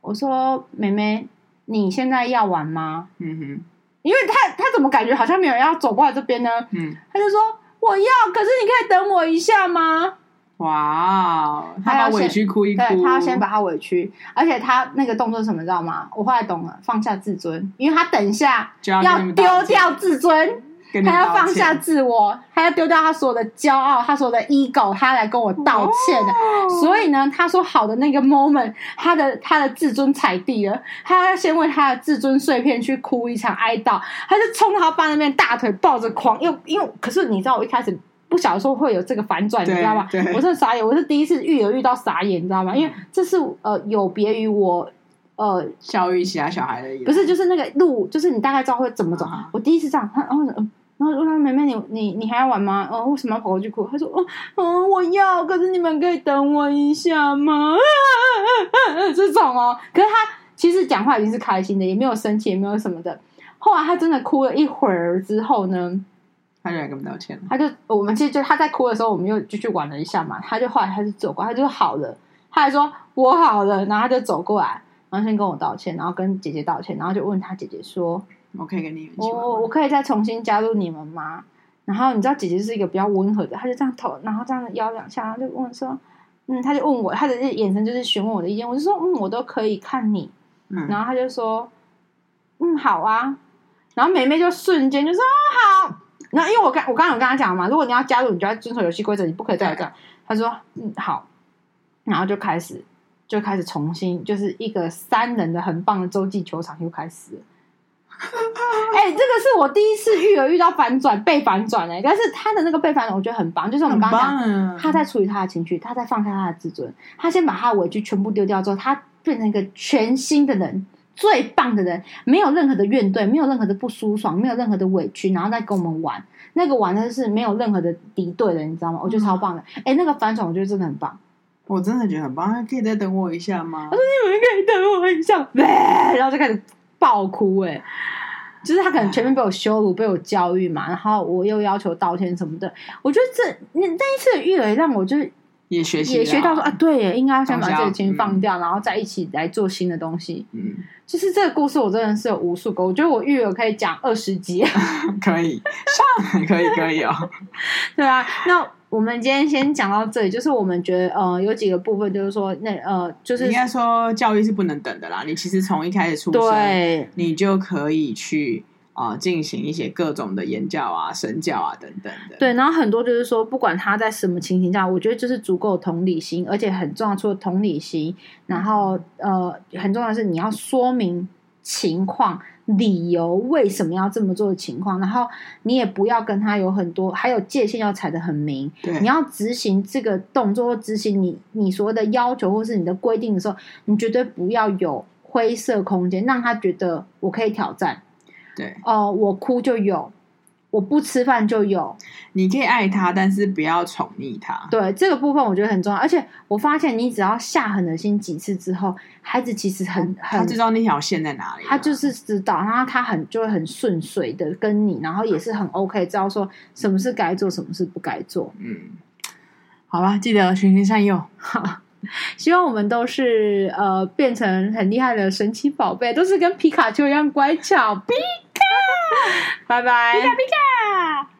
我说，妹妹，你现在要玩吗？”嗯哼。因为他他怎么感觉好像没有人要走过来这边呢？嗯，他就说我要，可是你可以等我一下吗？哇，他把委屈哭一哭，对，他要先把他委屈，而且他那个动作是什么，知道吗？我后来懂了，放下自尊，因为他等一下要丢掉自尊。他要放下自我，他要丢掉他所有的骄傲，他所有的 ego，他来跟我道歉的。哦、所以呢，他说好的那个 moment，他的他的自尊踩地了，他要先为他的自尊碎片去哭一场哀悼。他就冲到他爸那边，大腿抱着狂，又因为可是你知道，我一开始不晓得说会有这个反转，你知道吗？我是傻眼，我是第一次育儿遇到傻眼，你知道吗？因为这是呃有别于我呃教育其他小孩的意思，不是就是那个路，就是你大概知道会怎么走。啊、我第一次这样，他然后嗯。然后我说：“妹妹，你你你还要玩吗？哦，为什么要跑过去哭？”他说：“哦，嗯，我要，可是你们可以等我一下吗？” <laughs> 这种哦，可是他其实讲话已经是开心的，也没有生气，也没有什么的。后来他真的哭了一会儿之后呢，他就来跟我们道歉了。他就我们其实就他在哭的时候，我们又继续玩了一下嘛。他就后来他就走过来，他就好了，他还说我好了，然后他就走过来，然后先跟我道歉，然后跟姐姐道歉，然后就问他姐姐说。我可以跟你我我我可以再重新加入你们吗？然后你知道姐姐是一个比较温和的，她就这样头，然后这样摇两下，然后就问说，嗯，她就问我，她的眼神就是询问我的意见，我就说，嗯，我都可以看你，嗯，然后她就说，嗯，好啊，然后妹妹就瞬间就说，哦，好，然后因为我刚我刚刚有跟她讲嘛，如果你要加入，你就要遵守游戏规则，你不可以再这样。他说，嗯，好，然后就开始就开始重新就是一个三人的很棒的洲际球场又开始了。<laughs> 哎、欸，这个是我第一次育儿遇到反转，被反转哎、欸，但是他的那个被反转，我觉得很棒。就是我们刚刚讲，啊、他在处理他的情绪，他在放下他的自尊，他先把他的委屈全部丢掉之后，他变成一个全新的人，最棒的人，没有任何的怨怼，没有任何的不舒爽，没有任何的委屈，然后再跟我们玩。那个玩的是没有任何的敌对的，你知道吗？我觉得超棒的。哎、嗯欸，那个反转，我觉得真的很棒。我真的觉得很棒，可以再等我一下吗？他说：“你们可以等我一下。<laughs> ”然后就开始爆哭、欸，哎，就是他可能前面被我羞辱、被我教育嘛，然后我又要求道歉什么的。我觉得这那那一次的育儿让我就是也学习也学到说啊，对耶，应该要先把这个情绪放掉，嗯、然后再一起来做新的东西。嗯，就是这个故事，我真的是有无数个。我觉得我育儿可以讲二十集，<laughs> 可以上，<laughs> 可以可以哦。对啊，那。我们今天先讲到这里，就是我们觉得呃有几个部分，就是说那呃就是应该说教育是不能等的啦。你其实从一开始出生，你就可以去啊、呃、进行一些各种的言教啊、身教啊等等的。对，然后很多就是说，不管他在什么情形下，我觉得就是足够同理心，而且很重要，除了同理心，然后呃很重要的是你要说明情况。理由为什么要这么做的情况，然后你也不要跟他有很多，还有界限要踩得很明。对，你要执行这个动作或执行你你所谓的要求或是你的规定的时候，你绝对不要有灰色空间，让他觉得我可以挑战。对，哦、呃，我哭就有。我不吃饭就有，你可以爱他，但是不要宠溺他。对，这个部分我觉得很重要，而且我发现你只要下狠了心几次之后，孩子其实很很，他知道那条线在哪里，他就是知道，然后他很就会很顺遂的跟你，然后也是很 OK，知道说什么是该做，什么是不该做。嗯，好吧，记得循循善诱。<laughs> 好，希望我们都是呃变成很厉害的神奇宝贝，都是跟皮卡丘一样乖巧。拜拜。皮卡皮卡。